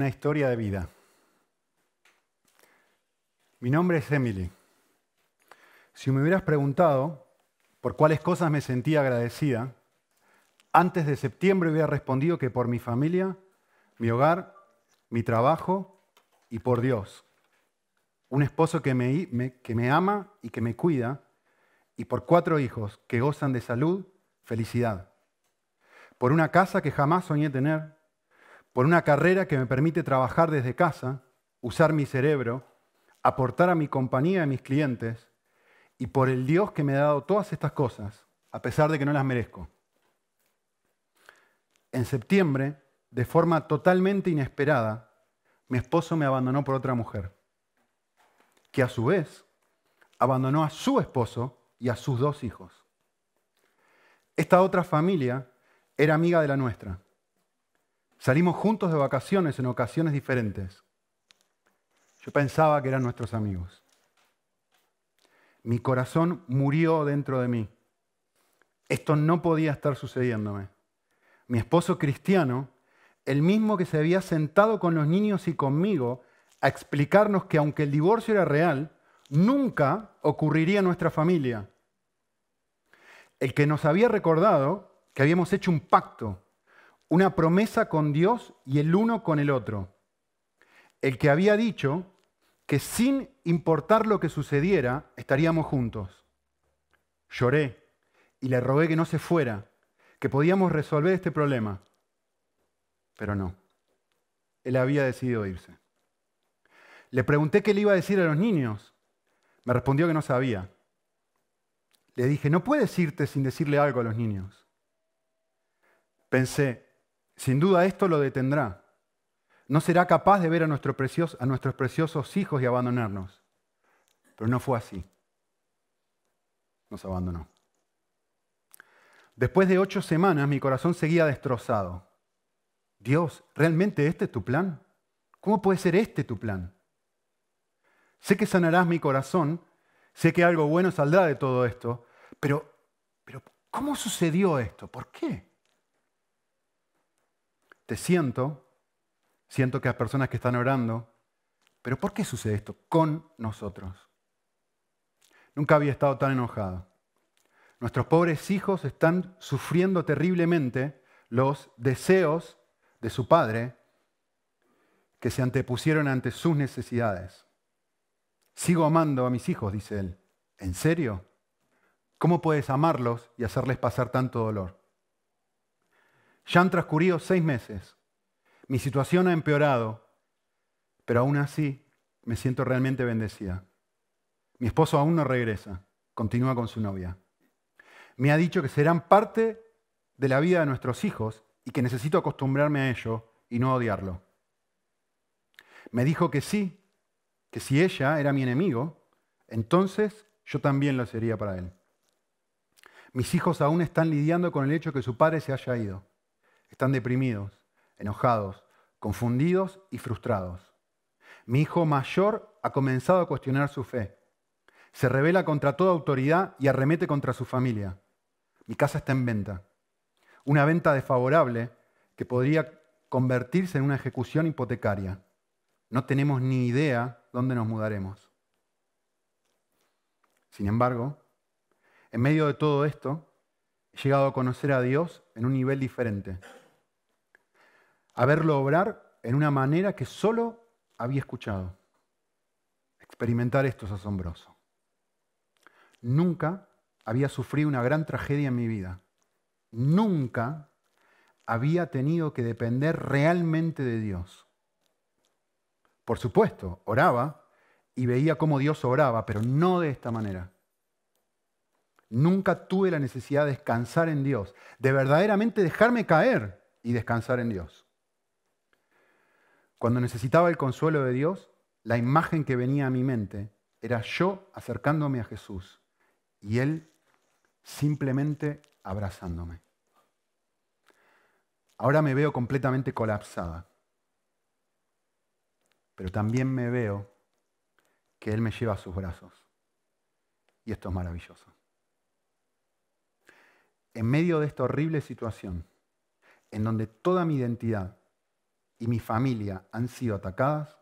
una historia de vida. Mi nombre es Emily. Si me hubieras preguntado por cuáles cosas me sentía agradecida, antes de septiembre hubiera respondido que por mi familia, mi hogar, mi trabajo y por Dios. Un esposo que me, que me ama y que me cuida, y por cuatro hijos que gozan de salud, felicidad. Por una casa que jamás soñé tener, por una carrera que me permite trabajar desde casa, usar mi cerebro, aportar a mi compañía y a mis clientes, y por el Dios que me ha dado todas estas cosas, a pesar de que no las merezco. En septiembre, de forma totalmente inesperada, mi esposo me abandonó por otra mujer, que a su vez abandonó a su esposo y a sus dos hijos. Esta otra familia era amiga de la nuestra Salimos juntos de vacaciones en ocasiones diferentes. Yo pensaba que eran nuestros amigos. Mi corazón murió dentro de mí. Esto no podía estar sucediéndome. Mi esposo cristiano, el mismo que se había sentado con los niños y conmigo a explicarnos que aunque el divorcio era real, nunca ocurriría en nuestra familia. El que nos había recordado que habíamos hecho un pacto una promesa con Dios y el uno con el otro. El que había dicho que sin importar lo que sucediera, estaríamos juntos. Lloré y le rogué que no se fuera, que podíamos resolver este problema. Pero no, él había decidido irse. Le pregunté qué le iba a decir a los niños. Me respondió que no sabía. Le dije, no puedes irte sin decirle algo a los niños. Pensé, sin duda esto lo detendrá. No será capaz de ver a, nuestros preciosos hijos y abandonarnos. Pero no fue así. Nos abandonó. Después de ocho semanas mi corazón seguía destrozado. Dios, ¿realmente este es tu plan? ¿Cómo puede ser este tu plan? Sé que sanarás mi corazón, sé que algo bueno saldrá de todo esto, pero, pero ¿cómo sucedió esto? ¿Por qué? Te siento, siento que hay personas que están orando, pero ¿por qué sucede esto con nosotros? Nunca había estado tan enojado. Nuestros pobres hijos están sufriendo terriblemente los deseos de su padre que se antepusieron ante sus necesidades. Sigo amando a mis hijos, dice él. ¿En serio? ¿Cómo puedes amarlos y hacerles pasar tanto dolor? Ya han transcurrido seis meses. Mi situación ha empeorado, pero aún así me siento realmente bendecida. Mi esposo aún no regresa, continúa con su novia. Me ha dicho que serán parte de la vida de nuestros hijos y que necesito acostumbrarme a ello y no odiarlo. Me dijo que sí, que si ella era mi enemigo, entonces yo también lo sería para él. Mis hijos aún están lidiando con el hecho de que su padre se haya ido. Están deprimidos, enojados, confundidos y frustrados. Mi hijo mayor ha comenzado a cuestionar su fe. Se revela contra toda autoridad y arremete contra su familia. Mi casa está en venta. Una venta desfavorable que podría convertirse en una ejecución hipotecaria. No tenemos ni idea dónde nos mudaremos. Sin embargo, en medio de todo esto, he llegado a conocer a Dios en un nivel diferente a verlo obrar en una manera que solo había escuchado. Experimentar esto es asombroso. Nunca había sufrido una gran tragedia en mi vida. Nunca había tenido que depender realmente de Dios. Por supuesto, oraba y veía cómo Dios oraba, pero no de esta manera. Nunca tuve la necesidad de descansar en Dios, de verdaderamente dejarme caer y descansar en Dios. Cuando necesitaba el consuelo de Dios, la imagen que venía a mi mente era yo acercándome a Jesús y Él simplemente abrazándome. Ahora me veo completamente colapsada, pero también me veo que Él me lleva a sus brazos. Y esto es maravilloso. En medio de esta horrible situación, en donde toda mi identidad y mi familia han sido atacadas,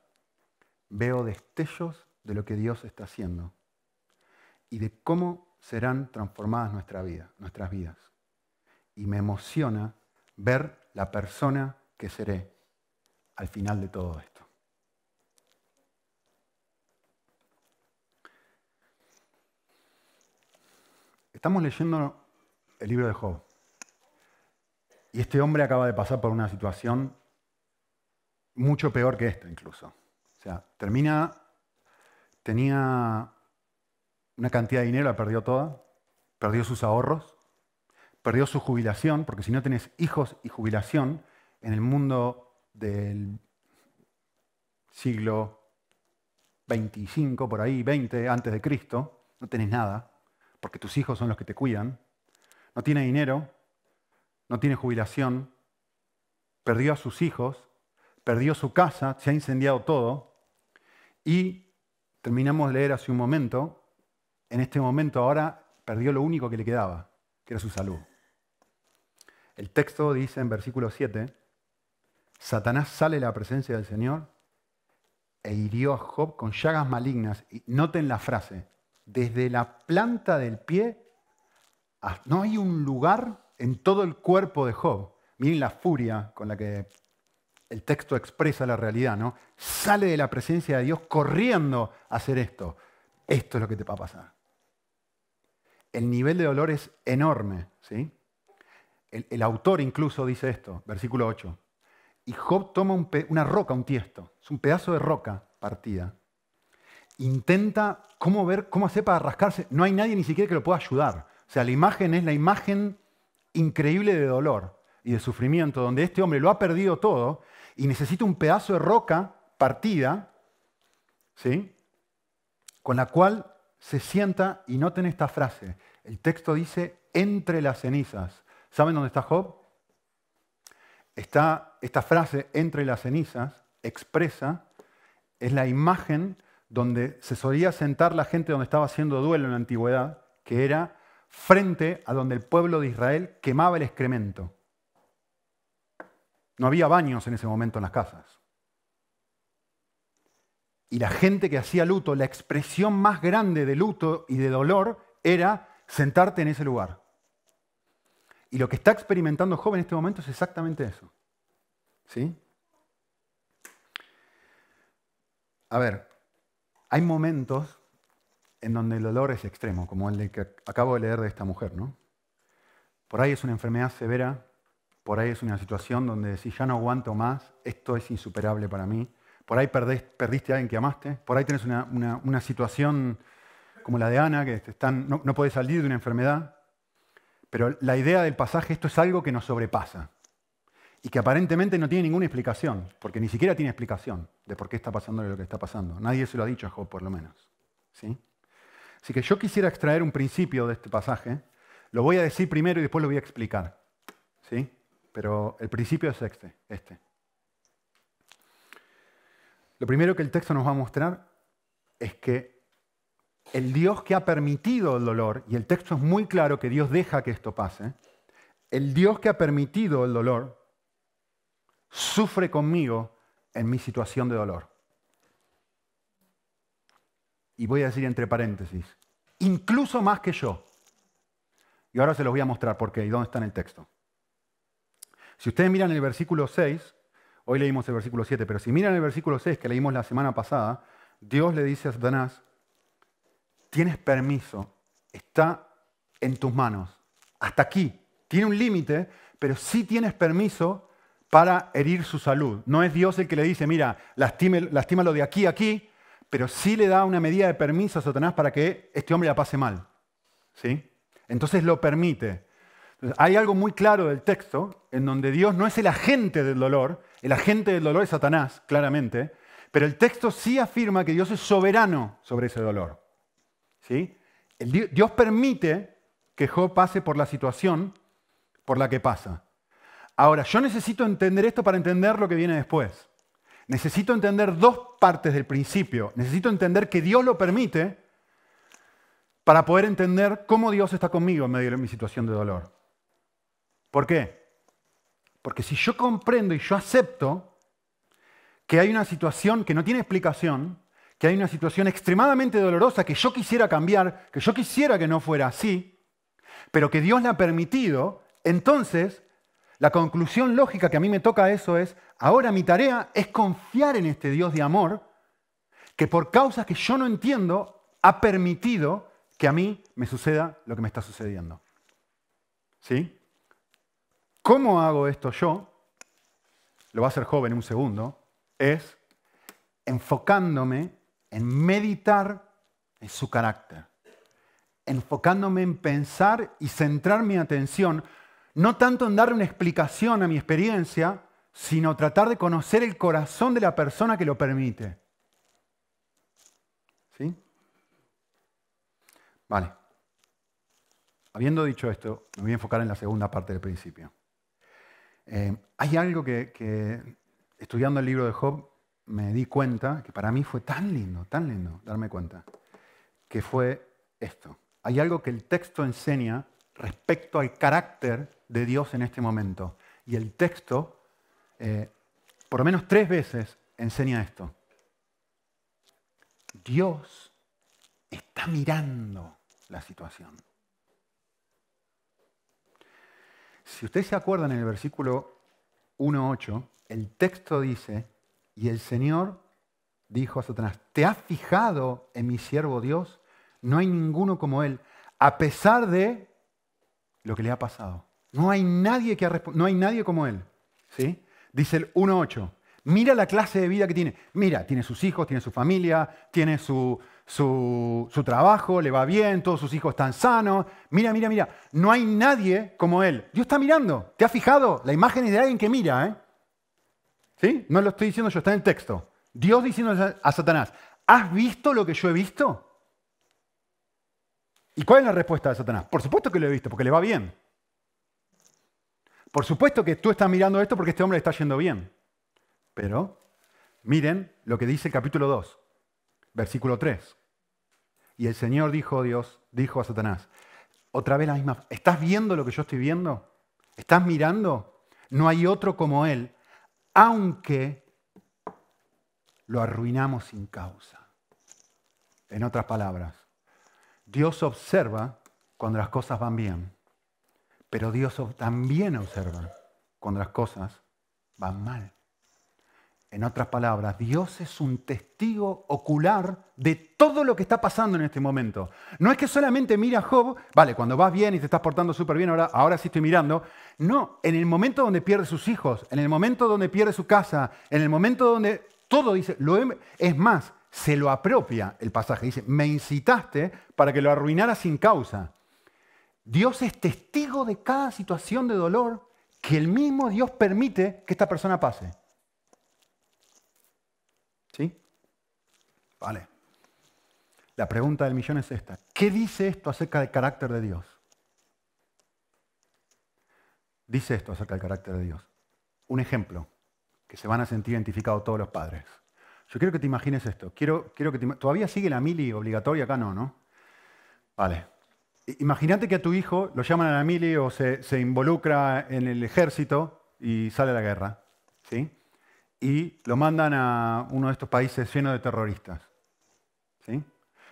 veo destellos de lo que Dios está haciendo y de cómo serán transformadas nuestra vida, nuestras vidas. Y me emociona ver la persona que seré al final de todo esto. Estamos leyendo el libro de Job. Y este hombre acaba de pasar por una situación mucho peor que esta incluso. O sea, termina, tenía una cantidad de dinero, la perdió toda, perdió sus ahorros, perdió su jubilación, porque si no tenés hijos y jubilación en el mundo del siglo 25, por ahí, 20 antes de Cristo, no tenés nada, porque tus hijos son los que te cuidan, no tiene dinero, no tiene jubilación, perdió a sus hijos, perdió su casa, se ha incendiado todo y terminamos de leer hace un momento, en este momento ahora perdió lo único que le quedaba, que era su salud. El texto dice en versículo 7, Satanás sale de la presencia del Señor e hirió a Job con llagas malignas. Y noten la frase, desde la planta del pie, no hay un lugar en todo el cuerpo de Job. Miren la furia con la que el texto expresa la realidad, ¿no? Sale de la presencia de Dios corriendo a hacer esto. Esto es lo que te va a pasar. El nivel de dolor es enorme, ¿sí? El, autor incluso dice esto, versículo 8. Y Job toma una roca, un tiesto, es un pedazo de roca partida. Intenta cómo ver, cómo hacer para rascarse. No hay nadie ni siquiera que lo pueda ayudar. O sea, la imagen es la imagen increíble de dolor y de sufrimiento, donde este hombre lo ha perdido todo y necesita un pedazo de roca partida, ¿sí? con la cual se sienta, y noten esta frase, el texto dice, entre las cenizas. ¿Saben dónde está Job? Está esta frase, entre las cenizas, expresa, es la imagen donde se solía sentar la gente donde estaba haciendo duelo en la antigüedad, que era frente a donde el pueblo de Israel quemaba el excremento. No había baños en ese momento en las casas. Y la gente que hacía luto, la expresión más grande de luto y de dolor era sentarte en ese lugar. Y lo que está experimentando Job en este momento es exactamente eso. ¿Sí? A ver, hay momentos en donde el dolor es extremo, como el que acabo de leer de esta mujer, ¿no? Por ahí es una enfermedad severa, por ahí es una situación donde si ya no aguanto más, esto es insuperable para mí. Por ahí perdiste a alguien que amaste, por ahí tienes una, situación como la de Ana, que no, no puedes salir de una enfermedad. Pero la idea del pasaje, esto es algo que nos sobrepasa y que aparentemente no tiene ninguna explicación, porque ni siquiera tiene explicación de por qué está pasando lo que está pasando. Nadie se lo ha dicho a Job, por lo menos. ¿Sí? Así que yo quisiera extraer un principio de este pasaje. Lo voy a decir primero y después lo voy a explicar. ¿Sí? Pero el principio es este, este. Lo primero que el texto nos va a mostrar es que el Dios que ha permitido el dolor, y el texto es muy claro que Dios deja que esto pase, el Dios que ha permitido el dolor sufre conmigo en mi situación de dolor y voy a decir entre paréntesis, incluso más que yo. Y ahora se los voy a mostrar por qué y dónde está en el texto. Si ustedes miran el versículo 6, hoy leímos el versículo 7, pero si miran el versículo 6 que leímos la semana pasada, Dios le dice a Satanás, tienes permiso, está en tus manos, hasta aquí. Tiene un límite, pero sí tienes permiso para herir su salud. No es Dios el que le dice, mira, lastímalo de aquí a aquí, pero sí le da una medida de permiso a Satanás para que este hombre la pase mal. ¿Sí? Entonces lo permite. Hay algo muy claro del texto en donde Dios no es el agente del dolor, el agente del dolor es Satanás, claramente, pero el texto sí afirma que Dios es soberano sobre ese dolor. ¿Sí? Dios permite que Job pase por la situación por la que pasa. Ahora, yo necesito entender esto para entender lo que viene después necesito entender dos partes del principio. Necesito entender que Dios lo permite para poder entender cómo Dios está conmigo en medio de mi situación de dolor. ¿Por qué? Porque si yo comprendo y yo acepto que hay una situación que no tiene explicación, que hay una situación extremadamente dolorosa que yo quisiera cambiar, que yo quisiera que no fuera así, pero que Dios le ha permitido, entonces la conclusión lógica que a mí me toca eso es, ahora mi tarea es confiar en este Dios de amor que por causas que yo no entiendo ha permitido que a mí me suceda lo que me está sucediendo. ¿Sí? ¿Cómo hago esto yo? Lo va a hacer joven en un segundo. Es enfocándome en meditar en su carácter, enfocándome en pensar y centrar mi atención, no tanto en darle una explicación a mi experiencia, sino tratar de conocer el corazón de la persona que lo permite. ¿Sí? Vale. Habiendo dicho esto, me voy a enfocar en la segunda parte del principio. Eh, hay algo que, estudiando el libro de Job, me di cuenta, que para mí fue tan lindo, tan lindo darme cuenta, que fue esto. Hay algo que el texto enseña respecto al carácter de Dios en este momento. Y el texto, eh, por lo menos tres veces, enseña esto. Dios está mirando la situación. Si ustedes se acuerdan en el versículo 1.8, el texto dice, y el Señor dijo a Satanás, ¿te has fijado en mi siervo Dios? No hay ninguno como él, a pesar de lo que le ha pasado. No hay nadie, que no hay nadie como él. ¿sí? Dice el 1.8. Mira la clase de vida que tiene. Mira, tiene sus hijos, tiene su familia, tiene su, su, trabajo, le va bien, todos sus hijos están sanos. Mira, mira, mira. No hay nadie como él. Dios está mirando. ¿Te has fijado? La imagen es de alguien que mira. ¿eh? ¿Sí? No lo estoy diciendo yo, está en el texto. Dios diciendo a Satanás, ¿has visto lo que yo he visto? ¿Y cuál es la respuesta de Satanás? Por supuesto que lo he visto, porque le va bien. Por supuesto que tú estás mirando esto porque este hombre le está yendo bien. Pero miren lo que dice el capítulo 2, versículo 3. Y el Señor dijo, Dios, dijo a Satanás, otra vez la misma, ¿estás viendo lo que yo estoy viendo? ¿Estás mirando? No hay otro como Él aunque lo arruinamos sin causa. En otras palabras, Dios observa cuando las cosas van bien, pero Dios también observa cuando las cosas van mal. En otras palabras, Dios es un testigo ocular de todo lo que está pasando en este momento. No es que solamente mira a Job, vale, cuando vas bien y te estás portando súper bien, ahora, ahora sí estoy mirando. No, en el momento donde pierde sus hijos, en el momento donde pierde su casa, en el momento donde todo dice, lo, es más, se lo apropia el pasaje. Dice, me incitaste para que lo arruinara sin causa. Dios es testigo de cada situación de dolor que el mismo Dios permite que esta persona pase. ¿Sí? Vale. La pregunta del millón es esta. ¿Qué dice esto acerca del carácter de Dios? Dice esto acerca del carácter de Dios. Un ejemplo que se van a sentir identificados todos los padres. Yo quiero que te imagines esto. Quiero, quiero que ¿Todavía sigue la mili obligatoria? Acá no, ¿no? Vale. Imagínate que a tu hijo lo llaman a la mili o se, se involucra en el ejército y sale a la guerra. ¿sí? y lo mandan a uno de estos países llenos de terroristas.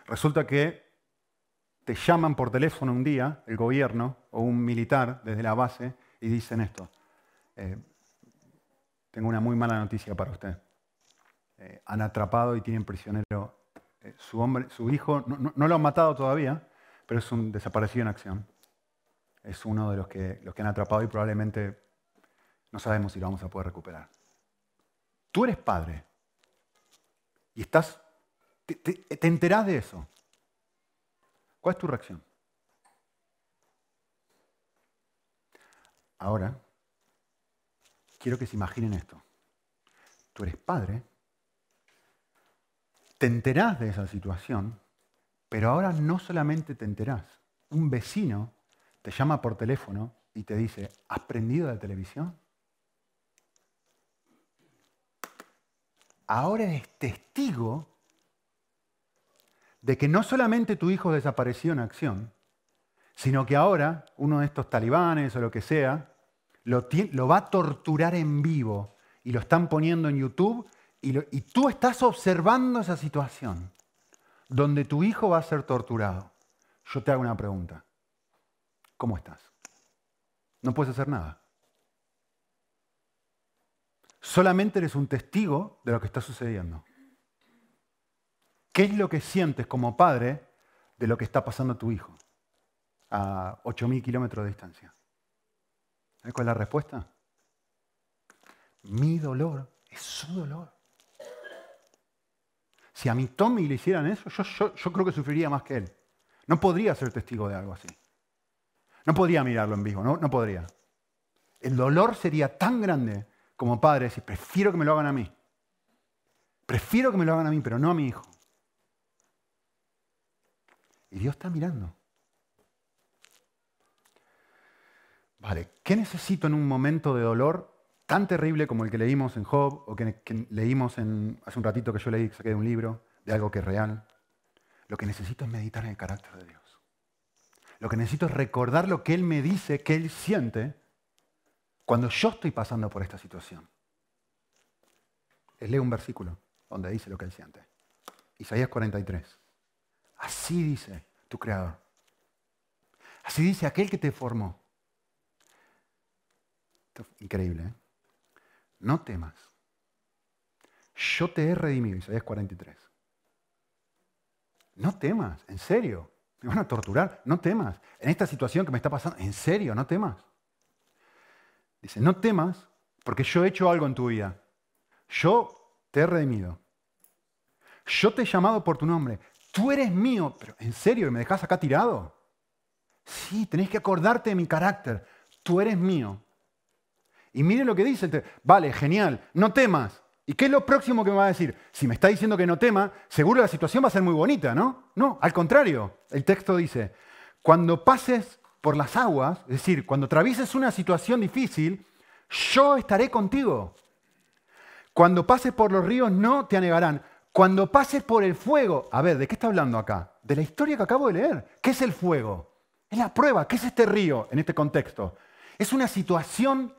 Resulta que te llaman por teléfono un día, el gobierno o un militar desde la base, y dicen esto. Eh, tengo una muy mala noticia para usted. Eh, han atrapado y tienen prisionero. Eh, su, hombre, su hijo, no, no, lo han matado todavía, pero es un desaparecido en acción. Es uno de los que, los que han atrapado y probablemente no sabemos si lo vamos a poder recuperar. Tú eres padre y estás, te, te, enterás de eso. ¿Cuál es tu reacción? Ahora, quiero que se imaginen esto. Tú eres padre, te enterás de esa situación, pero ahora no solamente te enterás, un vecino te llama por teléfono y te dice, ¿has prendido la televisión? ahora eres testigo de que no solamente tu hijo desapareció en acción, sino que ahora uno de estos talibanes o lo que sea lo, va a torturar en vivo y lo están poniendo en YouTube y, tú estás observando esa situación donde tu hijo va a ser torturado, yo te hago una pregunta. ¿Cómo estás? No puedes hacer nada. Solamente eres un testigo de lo que está sucediendo. ¿Qué es lo que sientes como padre de lo que está pasando a tu hijo a 8.000 kilómetros de distancia? ¿Sabes cuál es la respuesta? Mi dolor es su dolor. Si a mi Tommy le hicieran eso, yo, yo, creo que sufriría más que él. No podría ser testigo de algo así. No podría mirarlo en vivo, no, no podría. El dolor sería tan grande como padre decir, prefiero que me lo hagan a mí. Prefiero que me lo hagan a mí, pero no a mi hijo. Y Dios está mirando. Vale, ¿qué necesito en un momento de dolor tan terrible como el que leímos en Job o que, leímos en, hace un ratito que yo leí, saqué de un libro, de algo que es real. Lo que necesito es meditar en el carácter de Dios. Lo que necesito es recordar lo que Él me dice, que Él siente cuando yo estoy pasando por esta situación. Les leo un versículo donde dice lo que Él siente. Isaías 43. Así dice tu Creador. Así dice aquel que te formó. increíble, ¿eh? no temas. Yo te he redimido, Isaías 43. No temas, en serio. Me van a torturar, no temas. En esta situación que me está pasando, en serio, no temas. Dice, no temas porque yo he hecho algo en tu vida. Yo te he redimido. Yo te he llamado por tu nombre. Tú eres mío. Pero en serio, ¿me dejas acá tirado? Sí, tenés que acordarte de mi carácter. Tú eres mío. Y mire lo que dice. Vale, genial, no temas. ¿Y qué es lo próximo que me va a decir? Si me está diciendo que no tema, seguro la situación va a ser muy bonita, ¿no? No, al contrario. El texto dice, cuando pases por las aguas, es decir, cuando atravieses una situación difícil, yo estaré contigo. Cuando pases por los ríos no te anegarán. Cuando pases por el fuego, a ver, ¿de qué está hablando acá? De la historia que acabo de leer. ¿Qué es el fuego? Es la prueba. ¿Qué es este río en este contexto? Es una situación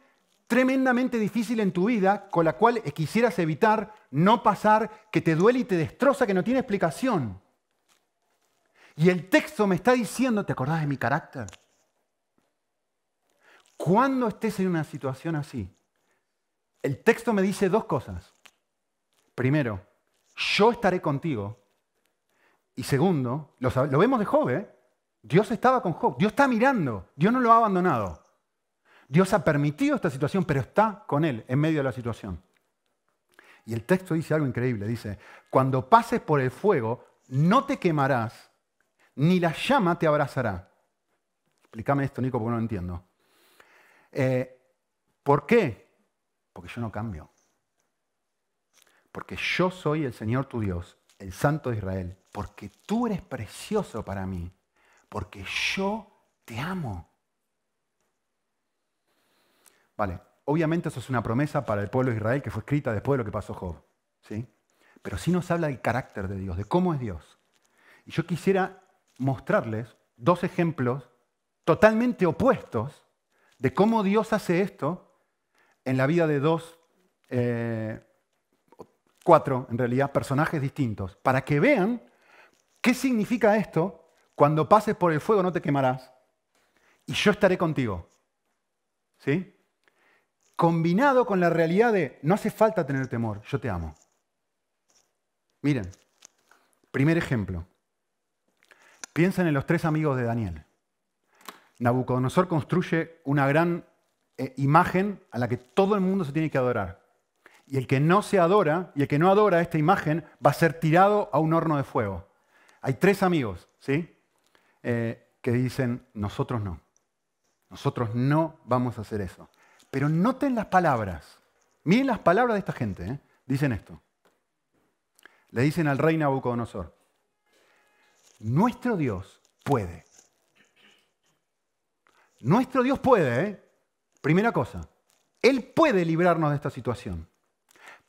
tremendamente difícil en tu vida con la cual quisieras evitar no pasar, que te duele y te destroza, que no tiene explicación. Y el texto me está diciendo, ¿te acordás de mi carácter? Cuando estés en una situación así, el texto me dice dos cosas. Primero, yo estaré contigo. Y segundo, lo, vemos de Job, ¿eh? Dios estaba con Job, Dios está mirando, Dios no lo ha abandonado. Dios ha permitido esta situación, pero está con él en medio de la situación. Y el texto dice algo increíble, dice, cuando pases por el fuego, no te quemarás, ni la llama te abrazará. Explícame esto, Nico, porque no lo entiendo. Eh, ¿Por qué? Porque yo no cambio. Porque yo soy el Señor tu Dios, el Santo de Israel, porque tú eres precioso para mí, porque yo te amo. Vale, obviamente eso es una promesa para el pueblo de Israel que fue escrita después de lo que pasó Job. ¿sí? Pero sí nos habla del carácter de Dios, de cómo es Dios. Y yo quisiera mostrarles dos ejemplos totalmente opuestos de cómo Dios hace esto en la vida de dos, eh, cuatro en realidad, personajes distintos, para que vean qué significa esto, cuando pases por el fuego no te quemarás, y yo estaré contigo. ¿Sí? combinado con la realidad de no hace falta tener temor, yo te amo. Miren, primer ejemplo. Piensen en los tres amigos de Daniel. Nabucodonosor construye una gran eh, imagen a la que todo el mundo se tiene que adorar. Y el que no se adora y el que no adora esta imagen va a ser tirado a un horno de fuego. Hay tres amigos, ¿sí? Eh, que dicen, nosotros no. Nosotros no vamos a hacer eso. Pero noten las palabras. Miren las palabras de esta gente. ¿eh? Dicen esto. Le dicen al rey Nabucodonosor. Nuestro Dios puede. Nuestro Dios puede. ¿eh? Primera cosa. Él puede librarnos de esta situación.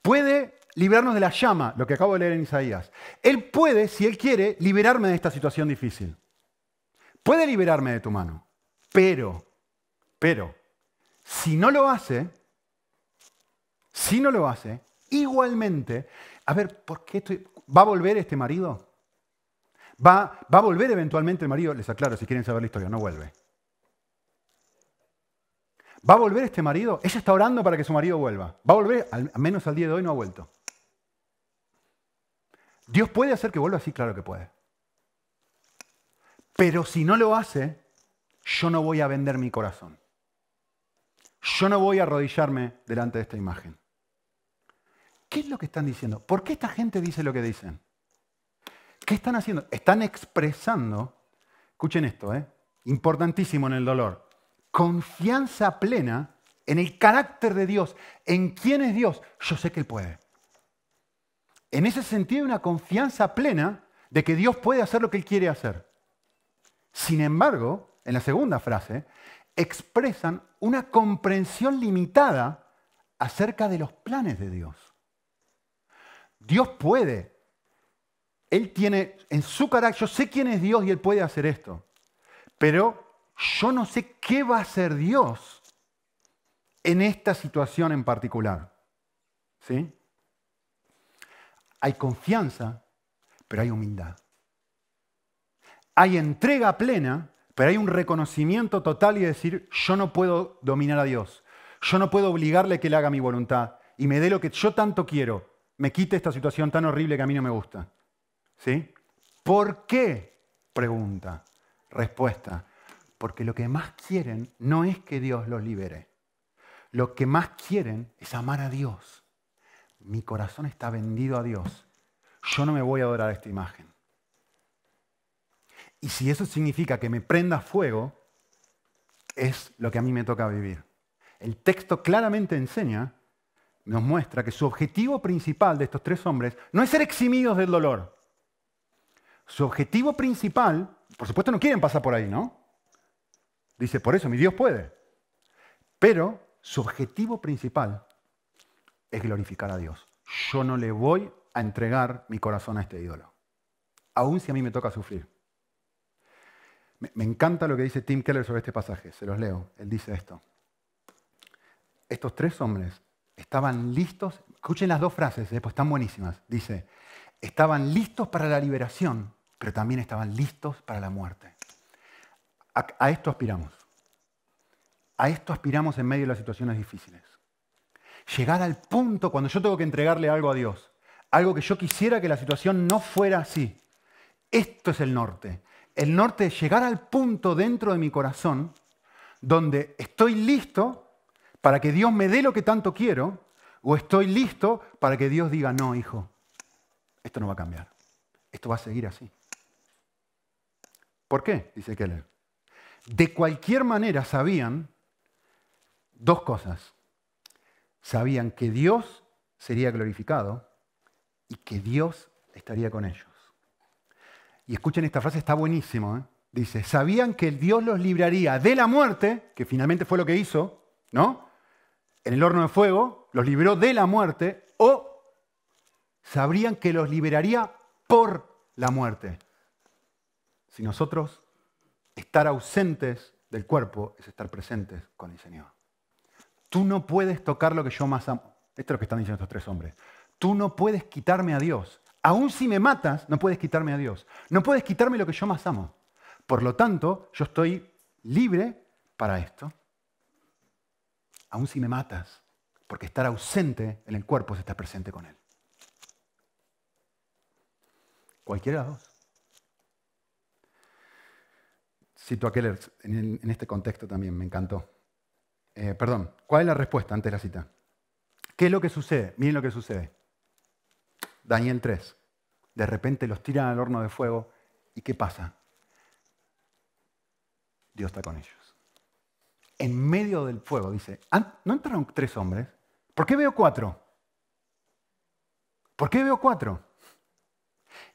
Puede librarnos de la llama, lo que acabo de leer en Isaías. Él puede, si Él quiere, liberarme de esta situación difícil. Puede liberarme de tu mano. Pero, pero, si no lo hace, si no lo hace, Igualmente, a ver, ¿por qué estoy... ¿Va a volver este marido? ¿Va, ¿Va a volver eventualmente el marido? Les aclaro, si quieren saber la historia, no vuelve. ¿Va a volver este marido? Ella está orando para que su marido vuelva. ¿Va a volver? Al menos al día de hoy no ha vuelto. ¿Dios puede hacer que vuelva? Sí, claro que puede. Pero si no lo hace, yo no voy a vender mi corazón. Yo no voy a arrodillarme delante de esta imagen. ¿Qué es lo que están diciendo? ¿Por qué esta gente dice lo que dicen? ¿Qué están haciendo? Están expresando, escuchen esto, ¿eh? importantísimo en el dolor, confianza plena en el carácter de Dios, en quién es Dios. Yo sé que Él puede. En ese sentido, una confianza plena de que Dios puede hacer lo que Él quiere hacer. Sin embargo, en la segunda frase, expresan una comprensión limitada acerca de los planes de Dios. Dios puede. Él tiene en su carácter, yo sé quién es Dios y Él puede hacer esto. Pero yo no sé qué va a hacer Dios en esta situación en particular. ¿Sí? Hay confianza, pero hay humildad. Hay entrega plena, pero hay un reconocimiento total y decir, yo no puedo dominar a Dios. Yo no puedo obligarle que le haga mi voluntad y me dé lo que yo tanto quiero. Me quite esta situación tan horrible que a mí no me gusta. ¿Sí? ¿Por qué? Pregunta. Respuesta. Porque lo que más quieren no es que Dios los libere. Lo que más quieren es amar a Dios. Mi corazón está vendido a Dios. Yo no me voy a adorar a esta imagen. Y si eso significa que me prenda fuego, es lo que a mí me toca vivir. El texto claramente enseña, nos muestra que su objetivo principal de estos tres hombres no es ser eximidos del dolor. Su objetivo principal, por supuesto no quieren pasar por ahí, ¿no? Dice, por eso mi Dios puede. Pero su objetivo principal es glorificar a Dios. Yo no le voy a entregar mi corazón a este ídolo, aun si a mí me toca sufrir. Me, encanta lo que dice Tim Keller sobre este pasaje, se los leo. Él dice esto. Estos tres hombres estaban listos, escuchen las dos frases, después están buenísimas. Dice, estaban listos para la liberación, pero también estaban listos para la muerte. A, esto aspiramos. A esto aspiramos en medio de las situaciones difíciles. Llegar al punto cuando yo tengo que entregarle algo a Dios, algo que yo quisiera que la situación no fuera así. Esto es el norte. El norte es llegar al punto dentro de mi corazón donde estoy listo para que Dios me dé lo que tanto quiero o estoy listo para que Dios diga, no, hijo, esto no va a cambiar. Esto va a seguir así. ¿Por qué? Dice Keller de cualquier manera sabían dos cosas. Sabían que Dios sería glorificado y que Dios estaría con ellos. Y escuchen esta frase, está buenísimo. ¿eh? Dice, sabían que Dios los libraría de la muerte, que finalmente fue lo que hizo, ¿no? En el horno de fuego, los libró de la muerte, o sabrían que los liberaría por la muerte. Si nosotros Estar ausentes del cuerpo es estar presentes con el Señor. Tú no puedes tocar lo que yo más amo. Esto es lo que están diciendo estos tres hombres. Tú no puedes quitarme a Dios. Aún si me matas, no puedes quitarme a Dios. No puedes quitarme lo que yo más amo. Por lo tanto, yo estoy libre para esto. Aún si me matas, porque estar ausente en el cuerpo es estar presente con Él. Cualquiera de dos. Cito a Keller en, este contexto también, me encantó. Eh, perdón, ¿cuál es la respuesta ante la cita? ¿Qué es lo que sucede? Miren lo que sucede. Daniel 3. De repente los tiran al horno de fuego y ¿qué pasa? Dios está con ellos. En medio del fuego, dice, ¿no entraron tres hombres? ¿Por qué veo cuatro? ¿Por qué veo cuatro?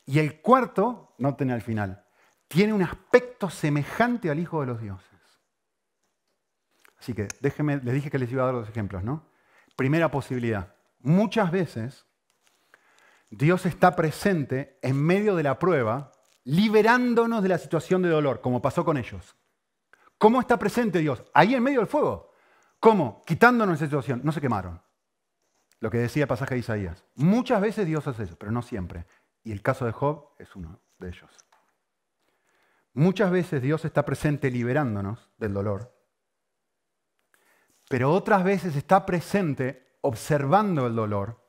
Y el cuarto, noten al final, tiene un aspecto semejante al Hijo de los Dioses. Así que déjenme, les dije que les iba a dar dos ejemplos, ¿no? Primera posibilidad. Muchas veces Dios está presente en medio de la prueba, liberándonos de la situación de dolor, como pasó con ellos. ¿Cómo está presente Dios? Ahí en medio del fuego. ¿Cómo? Quitándonos esa situación. No se quemaron. lo que decía el pasaje de Isaías. Muchas veces Dios hace eso, pero no siempre. Y el caso de Job es uno de ellos. Muchas veces Dios está presente liberándonos del dolor, pero otras veces está presente observando el dolor.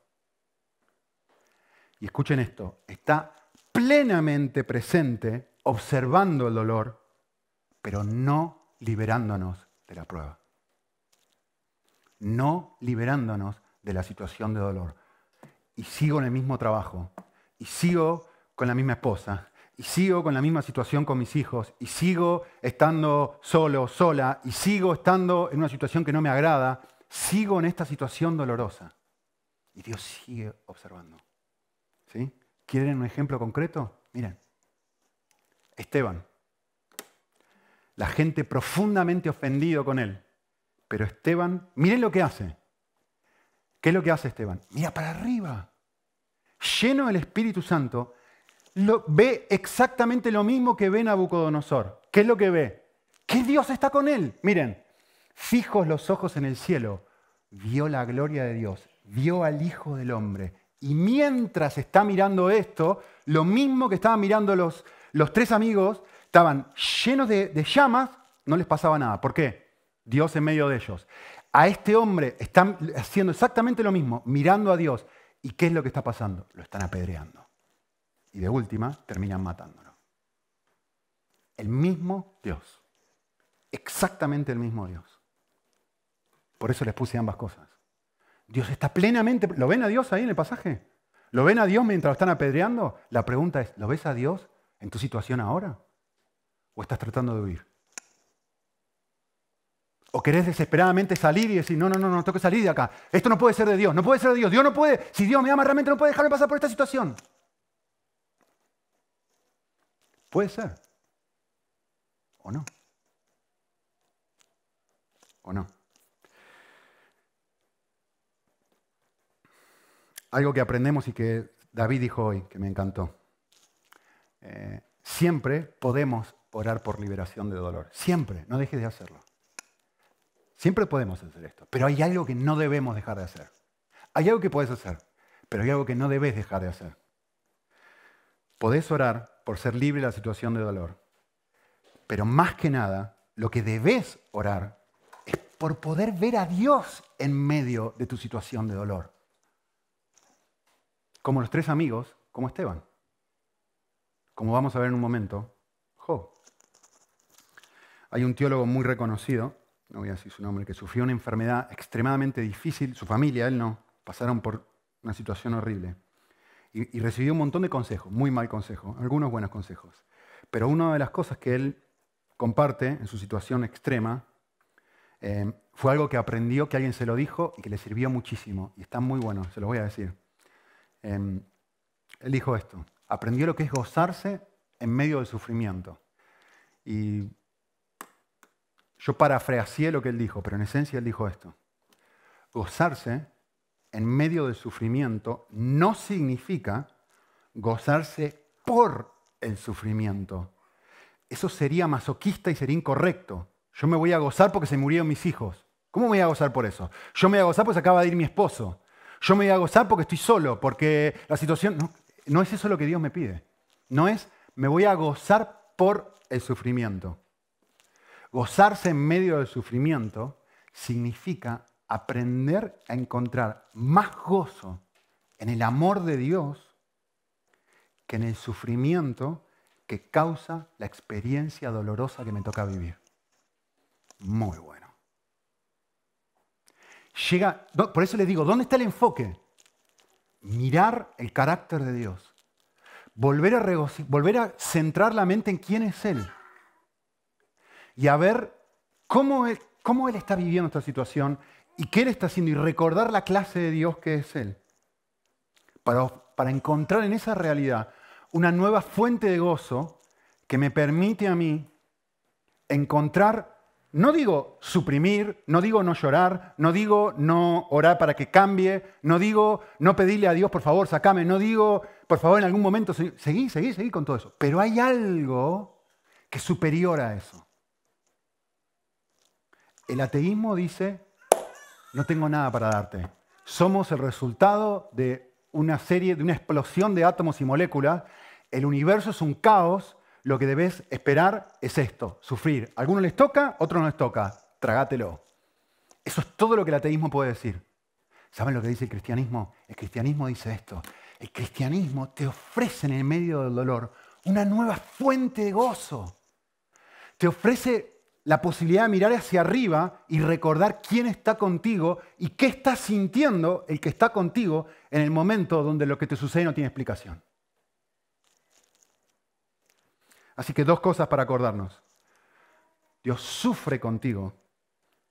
Y escuchen esto, está plenamente presente observando el dolor, pero no liberándonos de la prueba. No liberándonos de la situación de dolor. Y sigo en el mismo trabajo, y sigo con la misma esposa, y sigo con la misma situación con mis hijos, y sigo estando solo, sola, y sigo estando en una situación que no me agrada, sigo en esta situación dolorosa. Y Dios sigue observando. ¿Sí? ¿Quieren un ejemplo concreto? Miren, Esteban. La gente profundamente ofendido con él. Pero Esteban, miren lo que hace. ¿Qué es lo que hace Esteban? Mira para arriba. Lleno del Espíritu Santo, ve exactamente lo mismo que ve Nabucodonosor. ¿Qué es lo que ve? Que Dios está con él. Miren, fijos los ojos en el cielo, vio la gloria de Dios, vio al Hijo del Hombre. Y mientras está mirando esto, lo mismo que estaban mirando los, los tres amigos, estaban llenos de, de llamas, no les pasaba nada. ¿Por qué? Dios en medio de ellos. A este hombre están haciendo exactamente lo mismo, mirando a Dios. ¿Y qué es lo que está pasando? Lo están apedreando y de última terminan matándolo. El mismo Dios. Exactamente el mismo Dios. Por eso les puse ambas cosas. Dios está plenamente... ¿Lo ven a Dios ahí en el pasaje? ¿Lo ven a Dios mientras lo están apedreando? La pregunta es, ¿lo ves a Dios en tu situación ahora? ¿O estás tratando de huir? ¿O querés desesperadamente salir y decir, no, no, no, no, tengo que salir de acá? Esto no puede ser de Dios, no puede ser de Dios. Dios no puede, si Dios me ama realmente no puede dejarme pasar por esta situación. Puede ser. ¿O no? ¿O no? Algo que aprendemos y que David dijo hoy, que me encantó. Eh, siempre podemos orar por liberación de dolor. Siempre, no dejes de hacerlo. Siempre podemos hacer esto, pero hay algo que no debemos dejar de hacer. Hay algo que puedes hacer, pero hay algo que no debes dejar de hacer. Podés orar por ser libre de la situación de dolor. Pero más que nada, lo que debes orar es por poder ver a Dios en medio de tu situación de dolor. Como los tres amigos, como Esteban. Como vamos a ver en un momento, Job. Hay un teólogo muy reconocido, no voy a decir su nombre, que sufrió una enfermedad extremadamente difícil, su familia, él no, pasaron por una situación horrible y, recibió un montón de consejos, muy mal consejos, algunos buenos consejos. Pero una de las cosas que él comparte en su situación extrema eh, fue algo que aprendió, que alguien se lo dijo y que le sirvió muchísimo. Y está muy bueno, se lo voy a decir. Eh, él dijo esto, aprendió lo que es gozarse en medio del sufrimiento. Y yo parafraseé lo que él dijo, pero en esencia él dijo esto. Gozarse en medio del sufrimiento no significa gozarse por el sufrimiento. Eso sería masoquista y sería incorrecto. Yo me voy a gozar porque se murieron mis hijos. ¿Cómo me voy a gozar por eso? Yo me voy a gozar porque se acaba de ir mi esposo. Yo me voy a gozar porque estoy solo, porque la situación... No, no es eso lo que Dios me pide. No es, me voy a gozar por el sufrimiento. Gozarse en medio del sufrimiento significa aprender a encontrar más gozo en el amor de Dios que en el sufrimiento que causa la experiencia dolorosa que me toca vivir. Muy bueno. Llega, por eso le digo, ¿dónde está el enfoque? Mirar el carácter de Dios. Volver a, volver a centrar la mente en quién es Él. Y a ver cómo él, cómo él está viviendo esta situación y qué Él está haciendo y recordar la clase de Dios que es Él. Para, para encontrar en esa realidad una nueva fuente de gozo que me permite a mí encontrar, no digo suprimir, no digo no llorar, no digo no orar para que cambie, no digo no pedirle a Dios, por favor, sacame, no digo, por favor, en algún momento, seguí, seguí, seguí con todo eso. Pero hay algo que es superior a eso. El ateísmo dice, no tengo nada para darte. somos el resultado de una serie, de una explosión de átomos y moléculas. El universo es un caos. Lo que debes esperar es esto, sufrir. A algunos les toca, a otros no les toca. Tragátelo. Eso es todo lo que el ateísmo puede decir. ¿Saben lo que dice el cristianismo? El cristianismo dice esto. El cristianismo te ofrece en el medio del dolor una nueva fuente de gozo. Te ofrece la posibilidad de mirar hacia arriba y recordar quién está contigo y qué está sintiendo el que está contigo en el momento donde lo que te sucede no tiene explicación. Así que dos cosas para acordarnos. Dios sufre contigo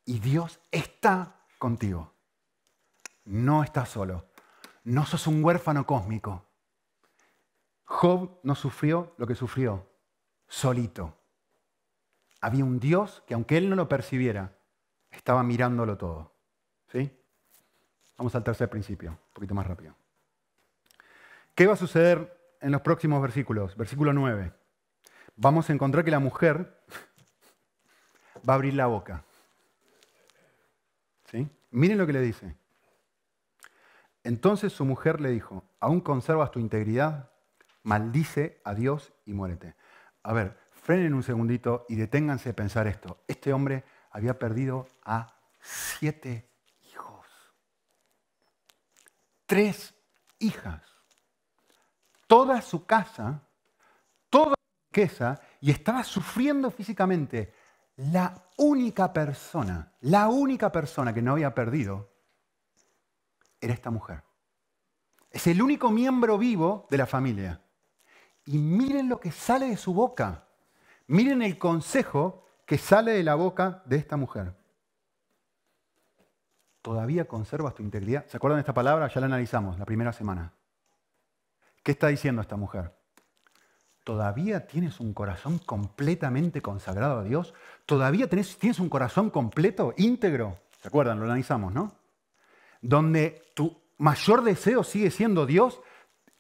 y Dios está contigo. No estás solo. No sos un huérfano cósmico. Job no sufrió lo que sufrió solito había un Dios que aunque él no lo percibiera, estaba mirándolo todo. ¿Sí? Vamos al tercer principio, un poquito más rápido. ¿Qué va a suceder en los próximos versículos? Versículo 9. Vamos a encontrar que la mujer va a abrir la boca. ¿Sí? Miren lo que le dice. Entonces su mujer le dijo, ¿aún conservas tu integridad? Maldice a Dios y muérete. A ver, frenen un segundito y deténganse a pensar esto. Este hombre había perdido a siete hijos. Tres hijas. Toda su casa, toda su riqueza, y estaba sufriendo físicamente. La única persona, la única persona que no había perdido era esta mujer. Es el único miembro vivo de la familia. Y miren lo que sale de su boca. Miren el consejo que sale de la boca de esta mujer. Todavía conservas tu integridad. ¿Se acuerdan de esta palabra? Ya la analizamos la primera semana. ¿Qué está diciendo esta mujer? ¿Todavía tienes un corazón completamente consagrado a Dios? ¿Todavía tienes, un corazón completo, íntegro? ¿Se acuerdan? Lo analizamos, ¿no? Donde tu mayor deseo sigue siendo Dios,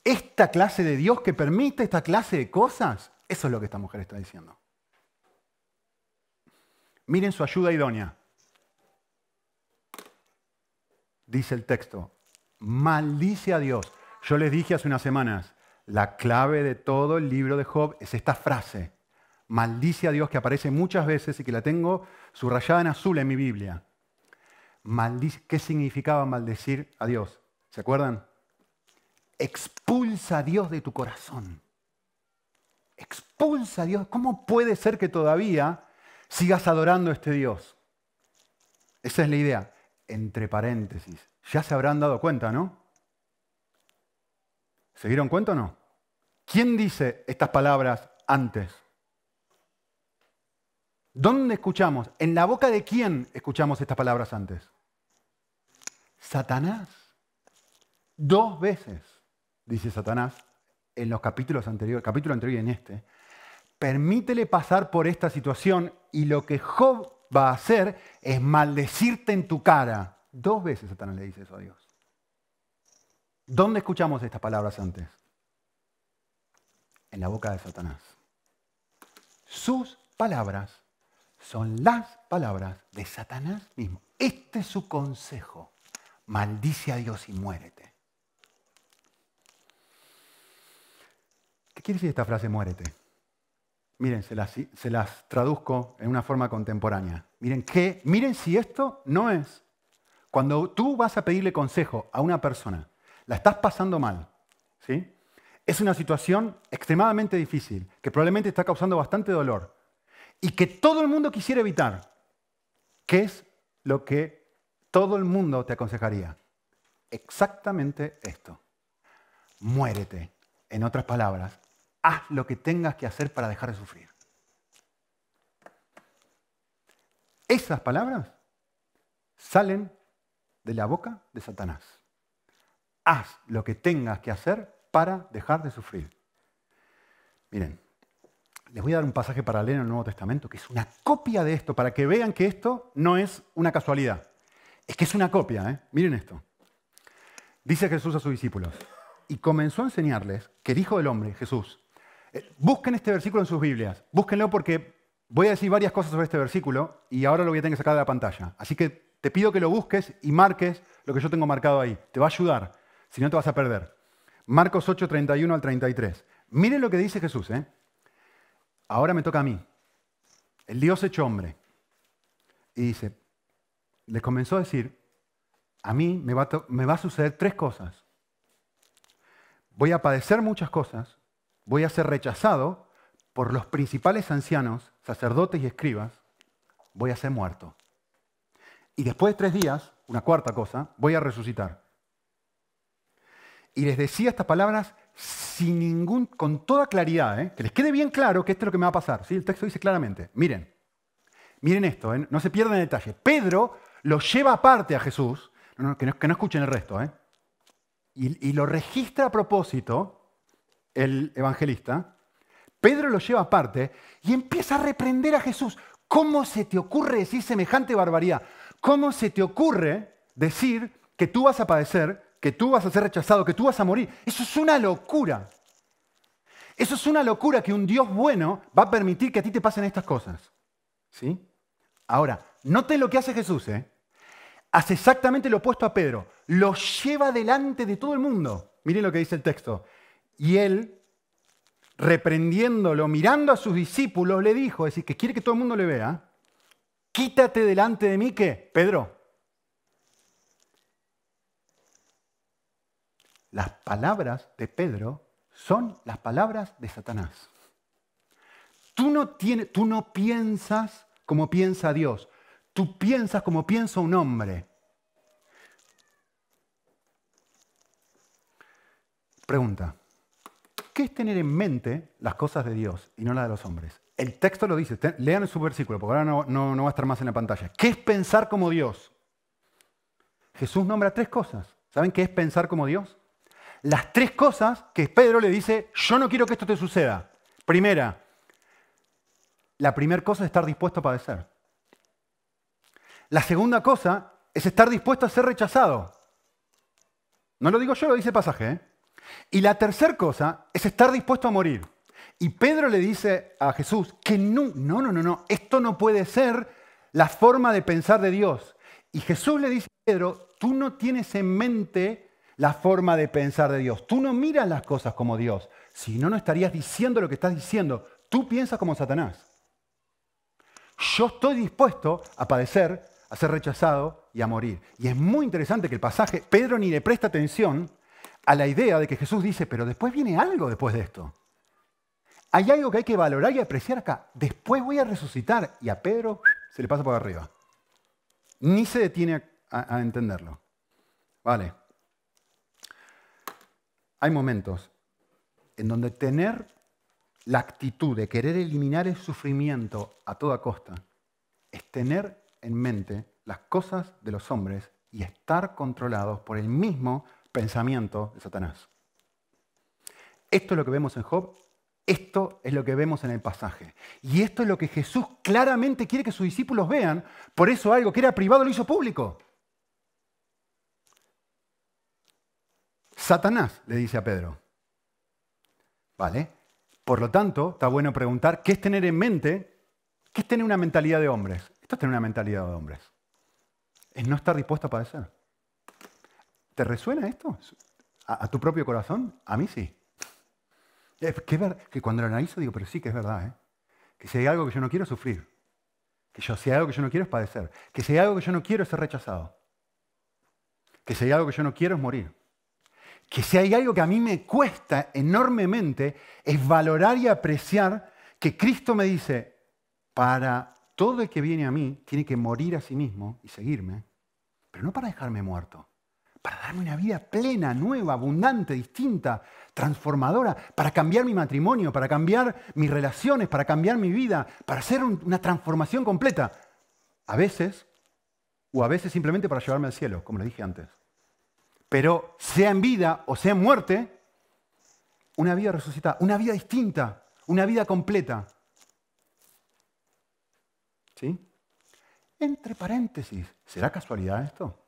esta clase de Dios que permite esta clase de cosas. Eso es lo que esta mujer está diciendo. Miren su ayuda idónea. Dice el texto, maldice a Dios. Yo les dije hace unas semanas, la clave de todo el libro de Job es esta frase, maldice a Dios que aparece muchas veces y que la tengo subrayada en azul en mi Biblia. ¿Qué significaba maldecir a Dios? ¿Se acuerdan? Expulsa a Dios de tu corazón. Expulsa a Dios. ¿Cómo puede ser que todavía sigas adorando a este Dios? Esa es la idea. Entre paréntesis. Ya se habrán dado cuenta, ¿no? ¿Se dieron cuenta o no? ¿Quién dice estas palabras antes? ¿Dónde escuchamos? ¿En la boca de quién escuchamos estas palabras antes? Satanás. Dos veces, dice Satanás, en los capítulos anteriores, capítulo anterior y en este, permítele pasar por esta situación y lo que Job va a hacer es maldecirte en tu cara. Dos veces Satanás le dice eso a Dios. ¿Dónde escuchamos estas palabras antes? En la boca de Satanás. Sus palabras son las palabras de Satanás mismo. Este es su consejo. Maldice a Dios y muérete. ¿Qué decir esta frase muérete? Miren, se las, traduzco en una forma contemporánea. Miren, ¿qué? miren si esto no es. Cuando tú vas a pedirle consejo a una persona, la estás pasando mal, ¿sí? Es una situación extremadamente difícil, que probablemente está causando bastante dolor y que todo el mundo quisiera evitar. ¿Qué es lo que todo el mundo te aconsejaría? Exactamente esto. Muérete. En otras palabras, haz lo que tengas que hacer para dejar de sufrir. Esas palabras salen de la boca de Satanás. Haz lo que tengas que hacer para dejar de sufrir. Miren, les voy a dar un pasaje paralelo en el Nuevo Testamento que es una copia de esto, para que vean que esto no es una casualidad. Es que es una copia, ¿eh? Miren esto. Dice Jesús a sus discípulos, y comenzó a enseñarles que el Hijo del Hombre, Jesús, busquen este versículo en sus Biblias. Búsquenlo porque voy a decir varias cosas sobre este versículo y ahora lo voy a tener que sacar de la pantalla. Así que te pido que lo busques y marques lo que yo tengo marcado ahí. Te va a ayudar, si no te vas a perder. Marcos 8, 31 al 33. Miren lo que dice Jesús. ¿eh? Ahora me toca a mí. El Dios hecho hombre. Y dice, les comenzó a decir, a mí me me va a suceder tres cosas. Voy a padecer muchas cosas, voy a ser rechazado por los principales ancianos, sacerdotes y escribas, voy a ser muerto. Y después de tres días, una cuarta cosa, voy a resucitar. Y les decía estas palabras sin ningún, con toda claridad, ¿eh? que les quede bien claro que esto es lo que me va a pasar. ¿sí? El texto dice claramente, miren, miren esto, ¿eh? no se pierdan el detalle. Pedro lo lleva aparte a Jesús, que, no, escuchen el resto, ¿eh? y lo registra a propósito el evangelista. Pedro lo lleva aparte y empieza a reprender a Jesús. ¿Cómo se te ocurre decir semejante barbaridad? ¿Cómo se te ocurre decir que tú vas a padecer, que tú vas a ser rechazado, que tú vas a morir? Eso es una locura. Eso es una locura que un Dios bueno va a permitir que a ti te pasen estas cosas. ¿Sí? Ahora, noten lo que hace Jesús, ¿eh? Hace exactamente lo opuesto a Pedro. Lo lleva delante de todo el mundo. Miren lo que dice el texto. Y él reprendiéndolo, mirando a sus discípulos, le dijo, es decir, que quiere que todo el mundo le vea, quítate delante de mí, ¿qué? Pedro. Las palabras de Pedro son las palabras de Satanás. Tú no, tú no piensas como piensa Dios, tú piensas como piensa un hombre. Pregunta, ¿Qué es tener en mente las cosas de Dios y no las de los hombres? El texto lo dice, lean su versículo, porque ahora no, no va a estar más en la pantalla. ¿Qué es pensar como Dios? Jesús nombra tres cosas. ¿Saben qué es pensar como Dios? Las tres cosas que Pedro le dice, yo no quiero que esto te suceda. Primera, la primera cosa es estar dispuesto a padecer. La segunda cosa es estar dispuesto a ser rechazado. No lo digo yo, lo dice el pasaje. ¿eh? Y la tercera cosa es estar dispuesto a morir. Y Pedro le dice a Jesús que no, no, no, no, no, esto no puede ser la forma de pensar de Dios. Y Jesús le dice a Pedro, tú no tienes en mente la forma de pensar de Dios. Tú no miras las cosas como Dios. Si no, no estarías diciendo lo que estás diciendo. Tú piensas como Satanás. Yo estoy dispuesto a padecer, a ser rechazado y a morir. Y es muy interesante que el pasaje, Pedro ni le presta atención a la idea de que Jesús dice, pero después viene algo después de esto. Hay algo que hay que valorar y apreciar acá. Después voy a resucitar y a Pedro se le pasa por arriba. Ni se detiene a, a entenderlo. Vale. Hay momentos en donde tener la actitud de querer eliminar el sufrimiento a toda costa es tener en mente las cosas de los hombres y estar controlados por el mismo pensamiento de Satanás. Esto es lo que vemos en Job, esto es lo que vemos en el pasaje. Y esto es lo que Jesús claramente quiere que sus discípulos vean, por eso algo que era privado lo hizo público. Satanás le dice a Pedro. ¿Vale? Por lo tanto, está bueno preguntar qué es tener en mente, qué es tener una mentalidad de hombres. Esto es tener una mentalidad de hombres. Es no estar dispuesto a padecer. ¿Te resuena esto? ¿A, tu propio corazón? A mí sí. Es que, que cuando lo analizo digo, pero sí que es verdad, ¿eh? Que si hay algo que yo no quiero es sufrir. Que yo, si hay algo que yo no quiero es padecer. Que si hay algo que yo no quiero es ser rechazado. Que si hay algo que yo no quiero es morir. Que si hay algo que a mí me cuesta enormemente es valorar y apreciar que Cristo me dice, para todo el que viene a mí tiene que morir a sí mismo y seguirme, pero no para dejarme muerto, para darme una vida plena, nueva, abundante, distinta, transformadora, para cambiar mi matrimonio, para cambiar mis relaciones, para cambiar mi vida, para hacer una transformación completa. A veces, o a veces simplemente para llevarme al cielo, como le dije antes. Pero sea en vida o sea en muerte, una vida resucitada, una vida distinta, una vida completa. ¿Sí? Entre paréntesis, ¿será casualidad esto?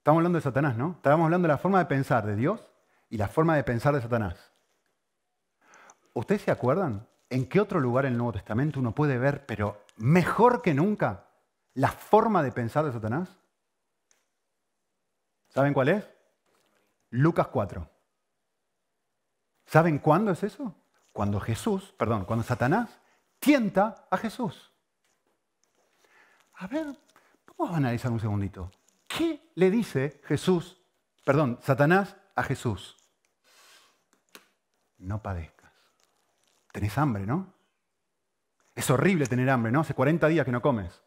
Estamos hablando de Satanás, ¿no? Estábamos hablando de la forma de pensar de Dios y la forma de pensar de Satanás. ¿Ustedes se acuerdan en qué otro lugar en el Nuevo Testamento uno puede ver, pero mejor que nunca, la forma de pensar de Satanás? ¿Saben cuál es? Lucas 4. ¿Saben cuándo es eso? Cuando Jesús, perdón, cuando Satanás tienta a Jesús. A ver, vamos a analizar un segundito. ¿Qué le dice Jesús, perdón, Satanás a Jesús? No padezcas. Tenés hambre, ¿no? Es horrible tener hambre, ¿no? Hace 40 días que no comes.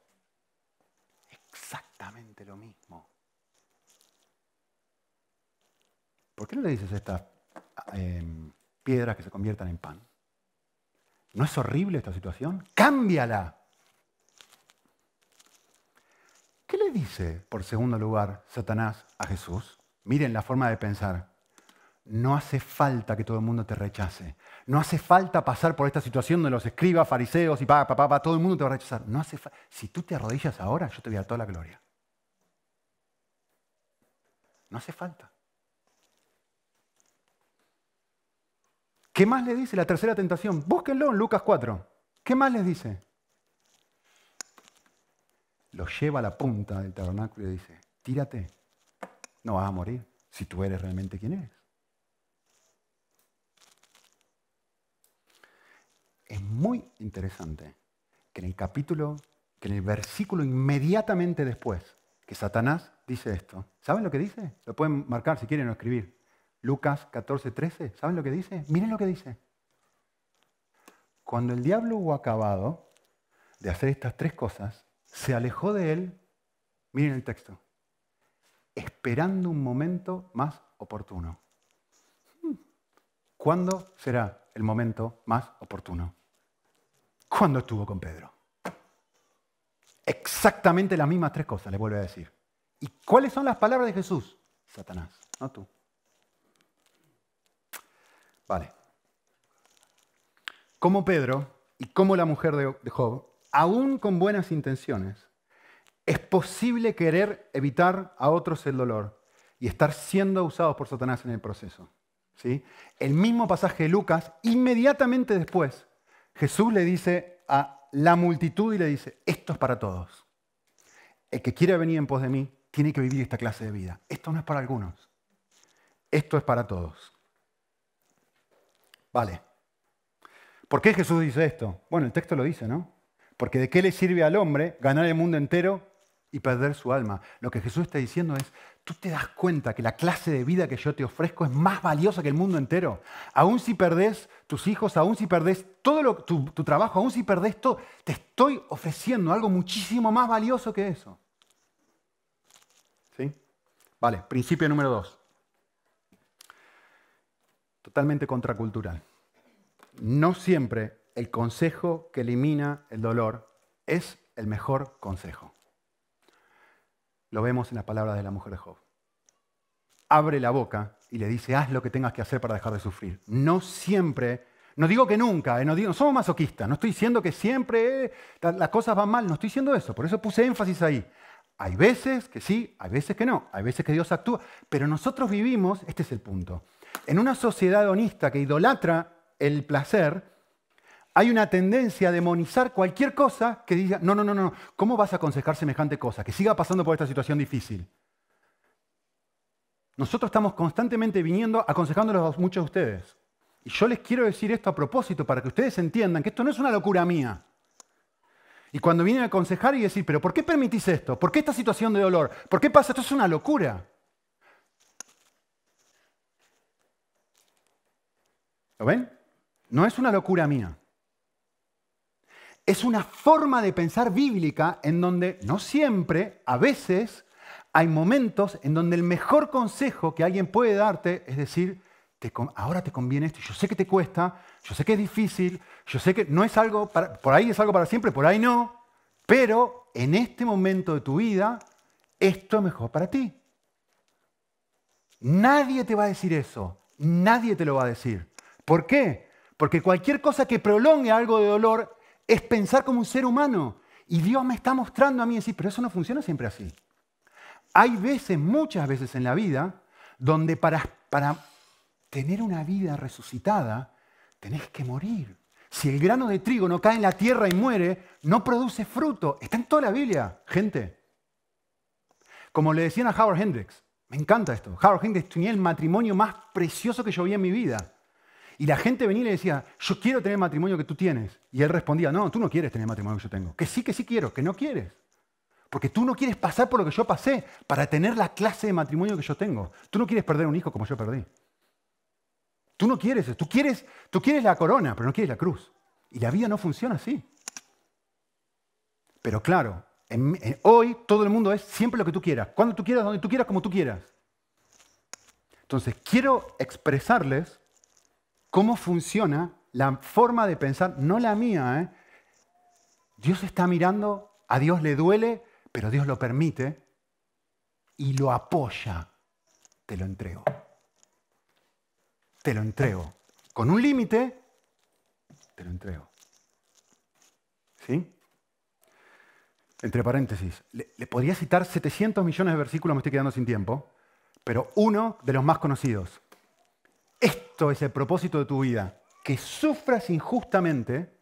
Exactamente lo mismo. ¿Por qué no le dices estas em, piedras que se conviertan en pan? ¿No es horrible esta situación? Cámbiala. ¿Qué le dice, por segundo lugar, Satanás a Jesús? Miren la forma de pensar. No hace falta que todo el mundo te rechace. No hace falta pasar por esta situación de los escribas, fariseos y papá, papá, todo el mundo te va a rechazar. No hace si tú te arrodillas ahora, yo te voy a dar toda la gloria. No hace falta. ¿Qué más le dice la tercera tentación? Búsquenlo en Lucas 4. ¿Qué más les dice? Lo lleva a la punta del tabernáculo y le dice, tírate, no vas a morir si tú eres realmente quien eres. Es muy interesante que en el capítulo, que en el versículo inmediatamente después, que Satanás dice esto, ¿saben lo que dice? Lo pueden marcar si quieren o escribir. Lucas 14, 13, ¿saben lo que dice? Miren lo que dice. Cuando el diablo hubo acabado de hacer estas tres cosas, se alejó de él, miren el texto, esperando un momento más oportuno. ¿Cuándo será el momento más oportuno? Cuando estuvo con Pedro. Exactamente las mismas tres cosas, le vuelvo a decir. ¿Y cuáles son las palabras de Jesús? Satanás, no tú. Vale. Como Pedro y como la mujer de Job, aún con buenas intenciones, es posible querer evitar a otros el dolor y estar siendo usados por Satanás en el proceso. ¿sí? El mismo pasaje de Lucas, inmediatamente después, Jesús le dice a la multitud y le dice, esto es para todos. El que quiera venir en pos de mí tiene que vivir esta clase de vida. Esto no es para algunos. Esto es para todos. Vale. ¿Por qué Jesús dice esto? Bueno, el texto lo dice, ¿no? Porque de qué le sirve al hombre ganar el mundo entero y perder su alma. Lo que Jesús está diciendo es, tú te das cuenta que la clase de vida que yo te ofrezco es más valiosa que el mundo entero. Aún si perdés tus hijos, aún si perdés todo tu, tu trabajo, aún si perdés todo, te estoy ofreciendo algo muchísimo más valioso que eso. ¿Sí? Vale, principio número dos totalmente contracultural. No siempre el consejo que elimina el dolor es el mejor consejo. Lo vemos en las palabras de la mujer de Job. Abre la boca y le dice, haz lo que tengas que hacer para dejar de sufrir. No siempre, no digo que nunca, eh, no, digo, somos masoquistas, no estoy diciendo que siempre eh, las cosas van mal, no estoy diciendo eso, por eso puse énfasis ahí. Hay veces que sí, hay veces que no, hay veces que Dios actúa, pero nosotros vivimos, este es el punto, en una sociedad honesta que idolatra el placer, hay una tendencia a demonizar cualquier cosa que diga, no, no, no, no, ¿cómo vas a aconsejar semejante cosa? Que siga pasando por esta situación difícil. Nosotros estamos constantemente viniendo aconsejándolos a muchos de ustedes. Y yo les quiero decir esto a propósito para que ustedes entiendan que esto no es una locura mía. Y cuando vienen a aconsejar y decir, pero ¿por qué permitís esto? ¿Por qué esta situación de dolor? ¿Por qué pasa? Esto es una locura. ¿Lo ven? No es una locura mía. Es una forma de pensar bíblica en donde no siempre, a veces, hay momentos en donde el mejor consejo que alguien puede darte es decir, ahora te conviene esto, yo sé que te cuesta, yo sé que es difícil, yo sé que no es algo, por ahí es algo para siempre, por ahí no, pero en este momento de tu vida, esto es mejor para ti. Nadie te va a decir eso, nadie te lo va a decir. ¿Por qué? Porque cualquier cosa que prolongue algo de dolor es pensar como un ser humano. Y Dios me está mostrando a mí decir, pero eso no funciona siempre así. Hay veces, muchas veces en la vida, donde para, para tener una vida resucitada tenés que morir. Si el grano de trigo no cae en la tierra y muere, no produce fruto. Está en toda la Biblia, gente. Como le decían a Howard Hendricks, Me encanta esto. Harold Hinckley tenía el matrimonio más precioso que yo vi en mi vida. Y la gente venía y le decía, yo quiero tener el matrimonio que tú tienes. Y él respondía, no, tú no quieres tener el matrimonio que yo tengo. Que sí, que sí quiero, que no quieres. Porque tú no quieres pasar por lo que yo pasé para tener la clase de matrimonio que yo tengo. Tú no quieres perder un hijo como yo perdí. Tú no quieres eso. Tú quieres, tú quieres la corona, pero no quieres la cruz. Y la vida no funciona así. Pero claro, hoy todo el mundo es siempre lo que tú quieras. Cuando tú quieras, donde tú quieras, como tú quieras. Entonces, quiero expresarles cómo funciona la forma de pensar, no la mía. ¿eh? Dios está mirando, a Dios le duele, pero Dios lo permite y lo apoya. Te lo entrego. Te lo entrego. Con un límite, te lo entrego. ¿Sí? Entre paréntesis, le, le, podría citar 700 millones de versículos, me estoy quedando sin tiempo, pero uno de los más conocidos. Es el propósito de tu vida, que sufras injustamente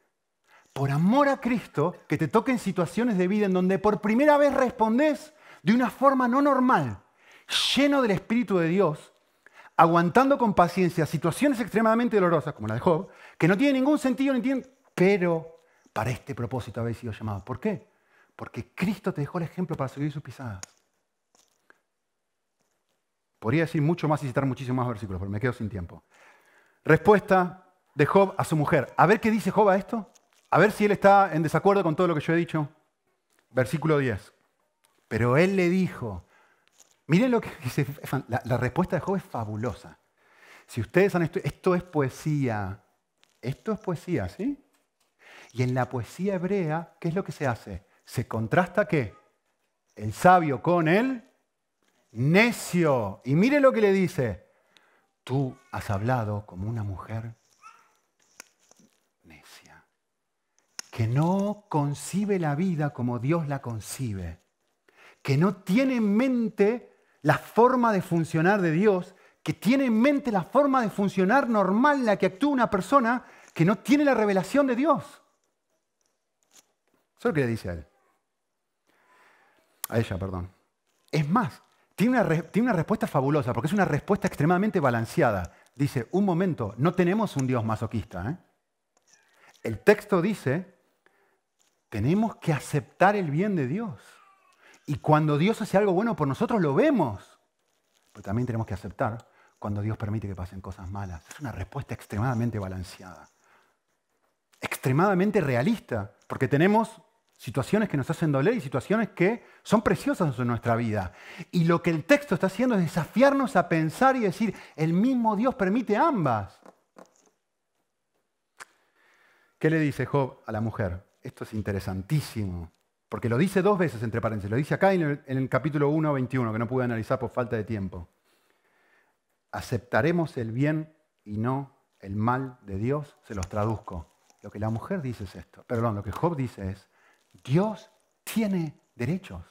por amor a Cristo, que te toquen situaciones de vida en donde por primera vez respondes de una forma no normal, lleno del Espíritu de Dios, aguantando con paciencia situaciones extremadamente dolorosas, como la de Job, que no tienen ningún sentido, ni tienen, pero para este propósito habéis sido llamado. ¿Por qué? Porque Cristo te dejó el ejemplo para seguir sus pisadas. Podría decir mucho más y citar muchísimos más versículos, pero me quedo sin tiempo. Respuesta de Job a su mujer. A ver qué dice Job a esto. A ver si él está en desacuerdo con todo lo que yo he dicho. Versículo 10. Pero él le dijo, miren lo que dice, la, respuesta de Job es fabulosa. Si ustedes han esto, esto es poesía, esto es poesía, ¿sí? Y en la poesía hebrea, ¿qué es lo que se hace? Se contrasta qué? El sabio con él necio. Y mire lo que le dice. Tú has hablado como una mujer necia, que no concibe la vida como Dios la concibe, que no tiene en mente la forma de funcionar de Dios, que tiene en mente la forma de funcionar normal en la que actúa una persona que no tiene la revelación de Dios. Eso es lo que le dice a él. A ella, perdón. Es más, tiene una, respuesta fabulosa, porque es una respuesta extremadamente balanceada. Dice, un momento, no tenemos un Dios masoquista. ¿eh? El texto dice, tenemos que aceptar el bien de Dios. Y cuando Dios hace algo bueno por nosotros, lo vemos. Pero también tenemos que aceptar cuando Dios permite que pasen cosas malas. Es una respuesta extremadamente balanceada. Extremadamente realista, porque tenemos situaciones que nos hacen doler y situaciones que son preciosas en nuestra vida. Y lo que el texto está haciendo es desafiarnos a pensar y decir, el mismo Dios permite ambas. ¿Qué le dice Job a la mujer? Esto es interesantísimo, porque lo dice dos veces entre paréntesis. Lo dice acá en el, capítulo 1, 21, que no pude analizar por falta de tiempo. Aceptaremos el bien y no el mal de Dios, se los traduzco. Lo que la mujer dice es esto, perdón, lo que Job dice es, Dios tiene derechos.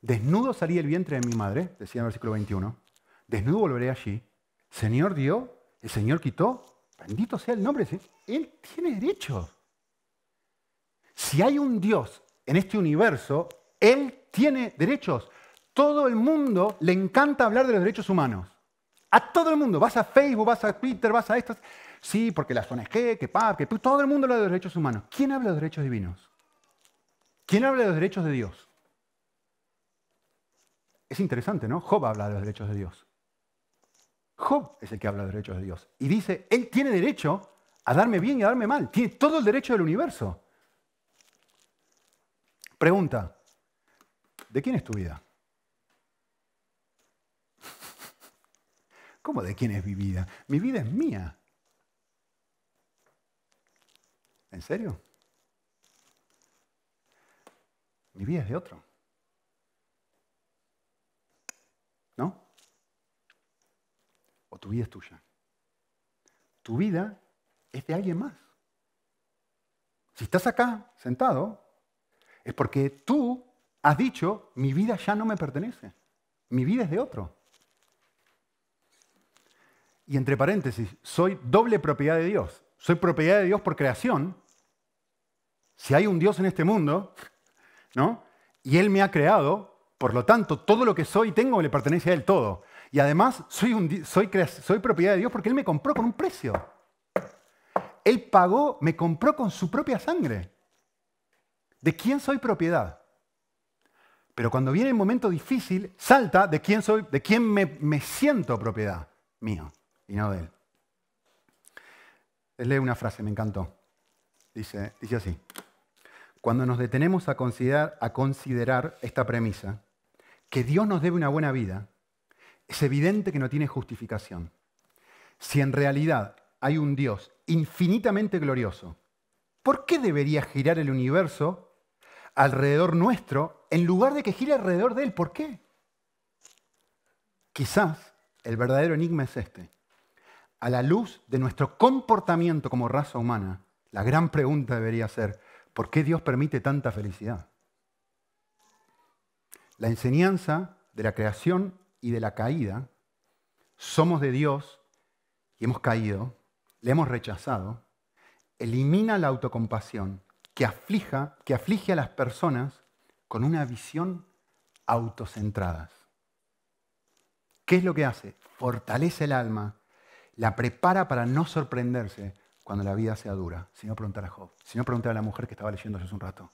Desnudo salí el vientre de mi madre, decía en el versículo 21. Desnudo volveré allí. Señor dio, el Señor quitó. Bendito sea el nombre. Él tiene derechos. Si hay un Dios en este universo, Él tiene derechos. Todo el mundo le encanta hablar de los derechos humanos. A todo el mundo. Vas a Facebook, vas a Twitter, vas a estas. Sí, porque las ONG, que PAP, que todo el mundo habla de derechos humanos. ¿Quién habla de derechos divinos? ¿Quién habla de los derechos de Dios? Es interesante, ¿no? Job habla de los derechos de Dios. Job es el que habla de los derechos de Dios. Y dice, Él tiene derecho a darme bien y a darme mal. Tiene todo el derecho del universo. Pregunta, ¿de quién es tu vida? ¿Cómo de quién es mi vida? Mi vida es mía. ¿En serio? Mi vida es de otro. ¿No? ¿O tu vida es tuya? Tu vida es de alguien más. Si estás acá sentado, es porque tú has dicho, mi vida ya no me pertenece. Mi vida es de otro. Y entre paréntesis, soy doble propiedad de Dios soy propiedad de Dios por creación, si hay un Dios en este mundo, ¿no? Y Él me ha creado, Por lo tanto, todo lo que soy y tengo le pertenece a Él todo. Y además soy, soy, soy propiedad de Dios porque Él me compró con un precio. Él pagó, me compró con su propia sangre. ¿De quién soy propiedad? Pero cuando viene el momento difícil, salta de quién soy, de quién me, me siento propiedad mío y no de Él. Les leo una frase, me encantó. Dice, dice así. Cuando nos detenemos a considerar, a considerar esta premisa, que Dios nos debe una buena vida, es evidente que no tiene justificación. Si en realidad hay un Dios infinitamente glorioso, ¿por qué debería girar el universo alrededor nuestro en lugar de que gire alrededor de Él? ¿Por qué? Quizás el verdadero enigma es este. A la luz de nuestro comportamiento como raza humana, la gran pregunta debería ser, ¿por qué Dios permite tanta felicidad? La enseñanza de la creación y de la caída, somos de Dios y hemos caído, le hemos rechazado, elimina la autocompasión que, que aflige a las personas con una visión autocentrada. ¿Qué es lo que hace? Fortalece el alma, la prepara para no sorprenderse cuando la vida sea dura. Si no, preguntar a Job. Si no, preguntar a la mujer que estaba leyendo hace un rato.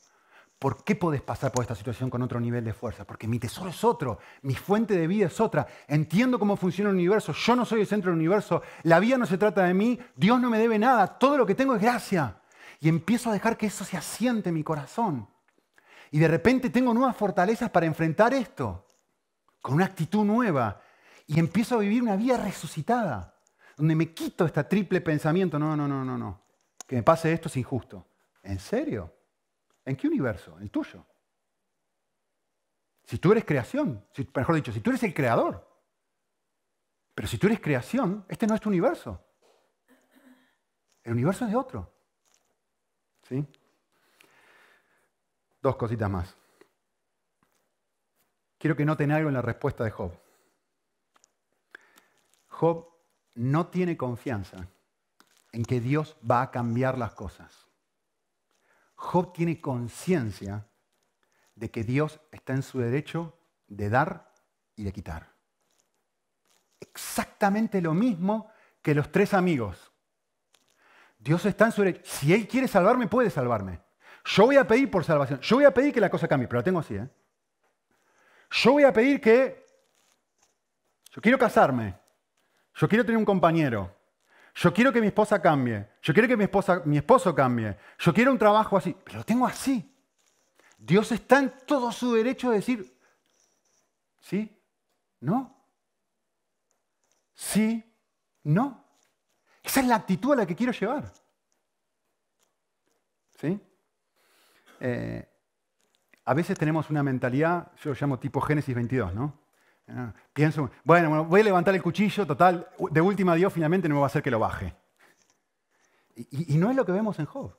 ¿Por qué podés pasar por esta situación con otro nivel de fuerza? Porque mi tesoro es otro, mi fuente de vida es otra. Entiendo cómo funciona el universo, yo no soy el centro del universo, la vida no se trata de mí, Dios no me debe nada, todo lo que tengo es gracia. Y empiezo a dejar que eso se asiente en mi corazón. Y de repente tengo nuevas fortalezas para enfrentar esto, con una actitud nueva. Y empiezo a vivir una vida resucitada, donde me quito este triple pensamiento, no, no, no, no, no, que me pase esto es injusto. ¿En serio? ¿En qué universo? El tuyo. Si tú eres creación, mejor dicho, si tú eres el creador. Pero si tú eres creación, este no es tu universo. El universo es de otro. ¿Sí? Dos cositas más. Quiero que noten algo en la respuesta de Job. Job no tiene confianza en que Dios va a cambiar las cosas. Job tiene conciencia de que Dios está en su derecho de dar y de quitar. Exactamente lo mismo que los tres amigos. Dios está en su derecho. Si Él quiere salvarme, puede salvarme. Yo voy a pedir por salvación. Yo voy a pedir que la cosa cambie, pero lo tengo así. ¿eh? Yo voy a pedir que... Yo quiero casarme. Yo quiero tener un compañero. Yo quiero que mi esposa cambie. Yo quiero que mi, esposa, mi esposo cambie. Yo quiero un trabajo así. Pero lo tengo así. Dios está en todo su derecho de decir, ¿sí? ¿No? ¿Sí? ¿No? Esa es la actitud a la que quiero llevar. ¿Sí? Eh, a veces tenemos una mentalidad, yo lo llamo tipo Génesis 22, ¿no? Ah, pienso, bueno, voy a levantar el cuchillo, total, de última Dios finalmente no me va a hacer que lo baje. Y, y, no es lo que vemos en Job.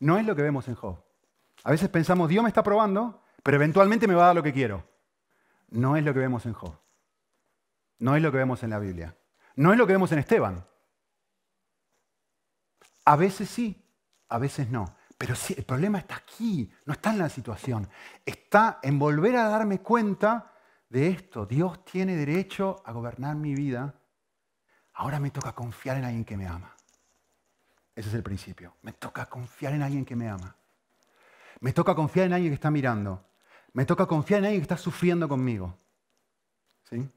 No es lo que vemos en Job. A veces pensamos, Dios me está probando, pero eventualmente me va a dar lo que quiero. No es lo que vemos en Job. No es lo que vemos en la Biblia. No es lo que vemos en Esteban. A veces sí, a veces no. Pero sí, el problema está aquí, no está en la situación. Está en volver a darme cuenta de esto. Dios tiene derecho a gobernar mi vida. Ahora me toca confiar en alguien que me ama. Ese es el principio. Me toca confiar en alguien que me ama. Me toca confiar en alguien que está mirando. Me toca confiar en alguien que está sufriendo conmigo. ¿Sí?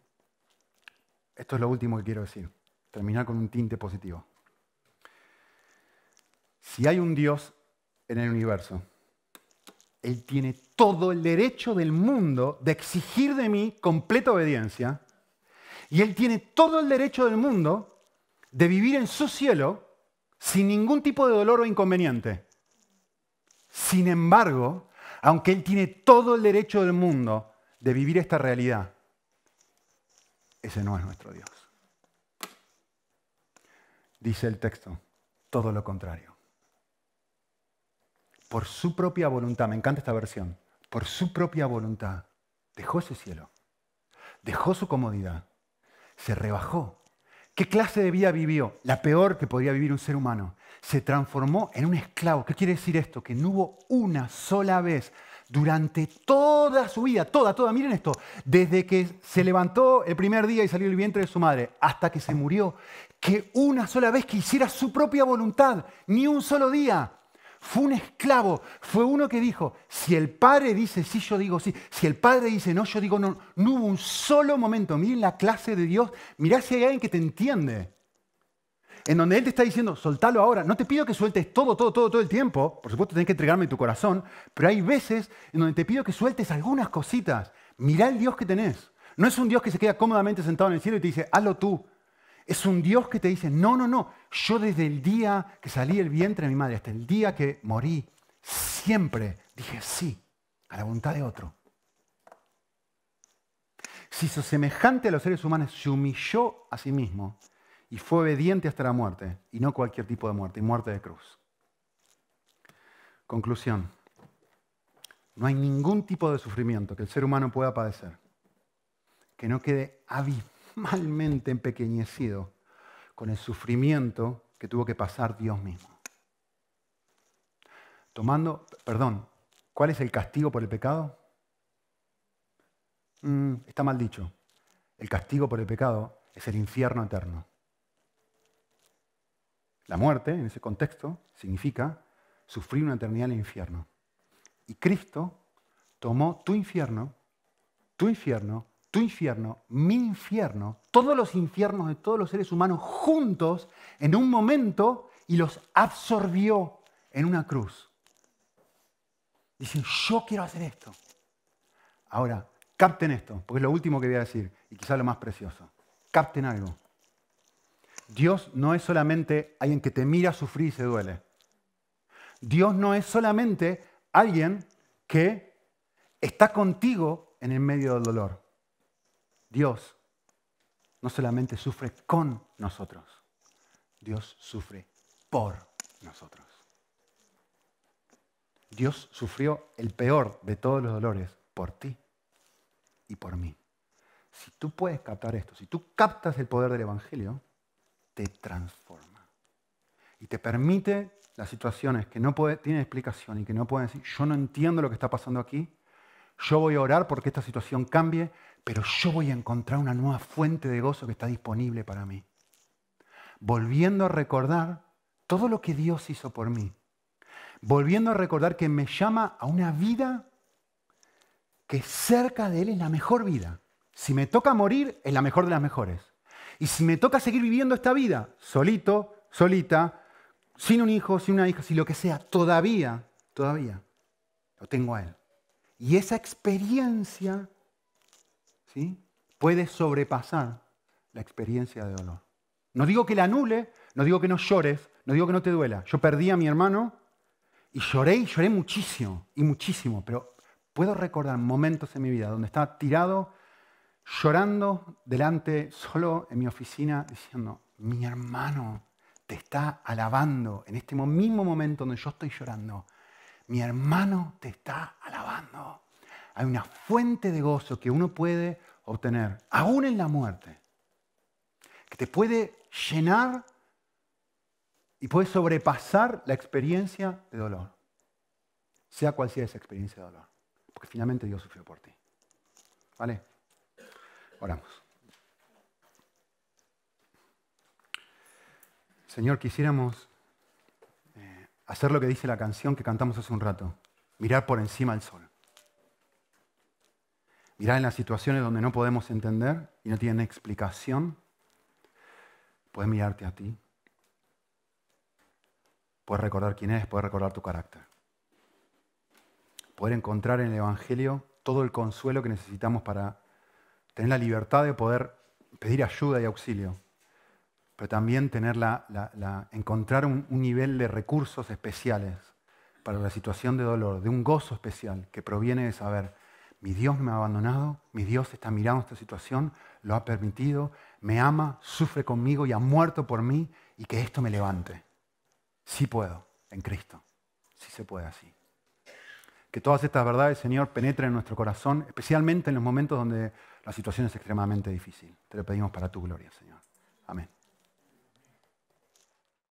Esto es lo último que quiero decir. Terminar con un tinte positivo. Si hay un Dios en el universo, él tiene todo el derecho del mundo de exigir de mí completa obediencia. Y Él tiene todo el derecho del mundo de vivir en su cielo sin ningún tipo de dolor o inconveniente. Sin embargo, aunque Él tiene todo el derecho del mundo de vivir esta realidad, ese no es nuestro Dios. Dice el texto, todo lo contrario por su propia voluntad, me encanta esta versión, por su propia voluntad, dejó ese cielo, dejó su comodidad, se rebajó. ¿Qué clase de vida vivió? La peor que podría vivir un ser humano. Se transformó en un esclavo. ¿Qué quiere decir esto? Que no hubo una sola vez durante toda su vida, toda, toda, miren esto, desde que se levantó el primer día y salió del vientre de su madre hasta que se murió, que una sola vez que hiciera su propia voluntad, ni un solo día. Fue un esclavo, fue uno que dijo, si el padre dice sí, yo digo sí, si el padre dice no, yo digo no. No hubo un solo momento, miren la clase de Dios, mirá si hay alguien que te entiende en donde Él te está diciendo, soltalo ahora. No te pido que sueltes todo, todo, todo, todo el tiempo. Por supuesto, tienes que entregarme tu corazón. Pero hay veces en donde te pido que sueltes algunas cositas. Mirá el Dios que tenés. No es un Dios que se queda cómodamente sentado en el cielo y te dice, hazlo tú. Es un Dios que te dice, no, no, no. Yo desde el día que salí del vientre de mi madre hasta el día que morí, siempre dije sí a la voluntad de otro. Si hizo semejante a los seres humanos, se humilló a sí mismo y fue obediente hasta la muerte, y no cualquier tipo de muerte, y muerte de cruz. Conclusión. No hay ningún tipo de sufrimiento que el ser humano pueda padecer que no quede abismalmente empequeñecido con el sufrimiento que tuvo que pasar Dios mismo. Tomando, perdón, ¿cuál es el castigo por el pecado? Mm, está mal dicho. El castigo por el pecado es el infierno eterno. La muerte, en ese contexto, significa sufrir una eternidad en el infierno. Y Cristo tomó tu infierno, tu infierno, tu infierno, mi infierno, todos los infiernos de todos los seres humanos juntos en un momento y los absorbió en una cruz. Dicen, yo quiero hacer esto. Ahora, capten esto, porque es lo último que voy a decir y quizá lo más precioso. Capten algo. Dios no es solamente alguien que te mira sufrir y se duele. Dios no es solamente alguien que está contigo en el medio del dolor. Dios no solamente sufre con nosotros, Dios sufre por nosotros. Dios sufrió el peor de todos los dolores por ti y por mí. Si tú puedes captar esto, si tú captas el poder del Evangelio, te transforma. Y te permite las situaciones que no tienen explicación y que no pueden decir, yo no entiendo lo que está pasando aquí, yo voy a orar porque esta situación cambie, pero yo voy a encontrar una nueva fuente de gozo que está disponible para mí. Volviendo a recordar todo lo que Dios hizo por mí. Volviendo a recordar que me llama a una vida que cerca de Él es la mejor vida. Si me toca morir, es la mejor de las mejores. Y si me toca seguir viviendo esta vida, solito, solita, sin un hijo, sin una hija, sin lo que sea, todavía, todavía lo tengo a Él. Y esa experiencia ¿sí? puede sobrepasar la experiencia de dolor. No digo que la anule, no digo que no llores, no digo que no te duela. Yo perdí a mi hermano y lloré y lloré muchísimo, y muchísimo, pero puedo recordar momentos en mi vida donde estaba tirado llorando delante, solo en mi oficina, diciendo, mi hermano te está alabando en este mismo momento donde yo estoy llorando. Mi hermano te está alabando. Hay una fuente de gozo que uno puede obtener, aún en la muerte, que te puede llenar y puede sobrepasar la experiencia de dolor, sea cual sea esa experiencia de dolor, porque finalmente Dios sufrió por ti. ¿Vale? Oramos. Señor, quisiéramos eh, hacer lo que dice la canción que cantamos hace un rato, mirar por encima del sol. Mirar en las situaciones donde no podemos entender y no tienen explicación. Puedes mirarte a ti. Puedes recordar quién eres, puedes recordar tu carácter. Poder encontrar en el Evangelio todo el consuelo que necesitamos para tener la libertad de poder pedir ayuda y auxilio, pero también tener encontrar un nivel de recursos especiales para la situación de dolor, de un gozo especial que proviene de saber, mi Dios me ha abandonado, mi Dios está mirando esta situación, lo ha permitido, me ama, sufre conmigo y ha muerto por mí y que esto me levante. Sí puedo, en Cristo. Sí se puede así. Que todas estas verdades, Señor, penetren en nuestro corazón, especialmente en los momentos donde la situación es extremadamente difícil. Te lo pedimos para tu gloria, Señor. Amén.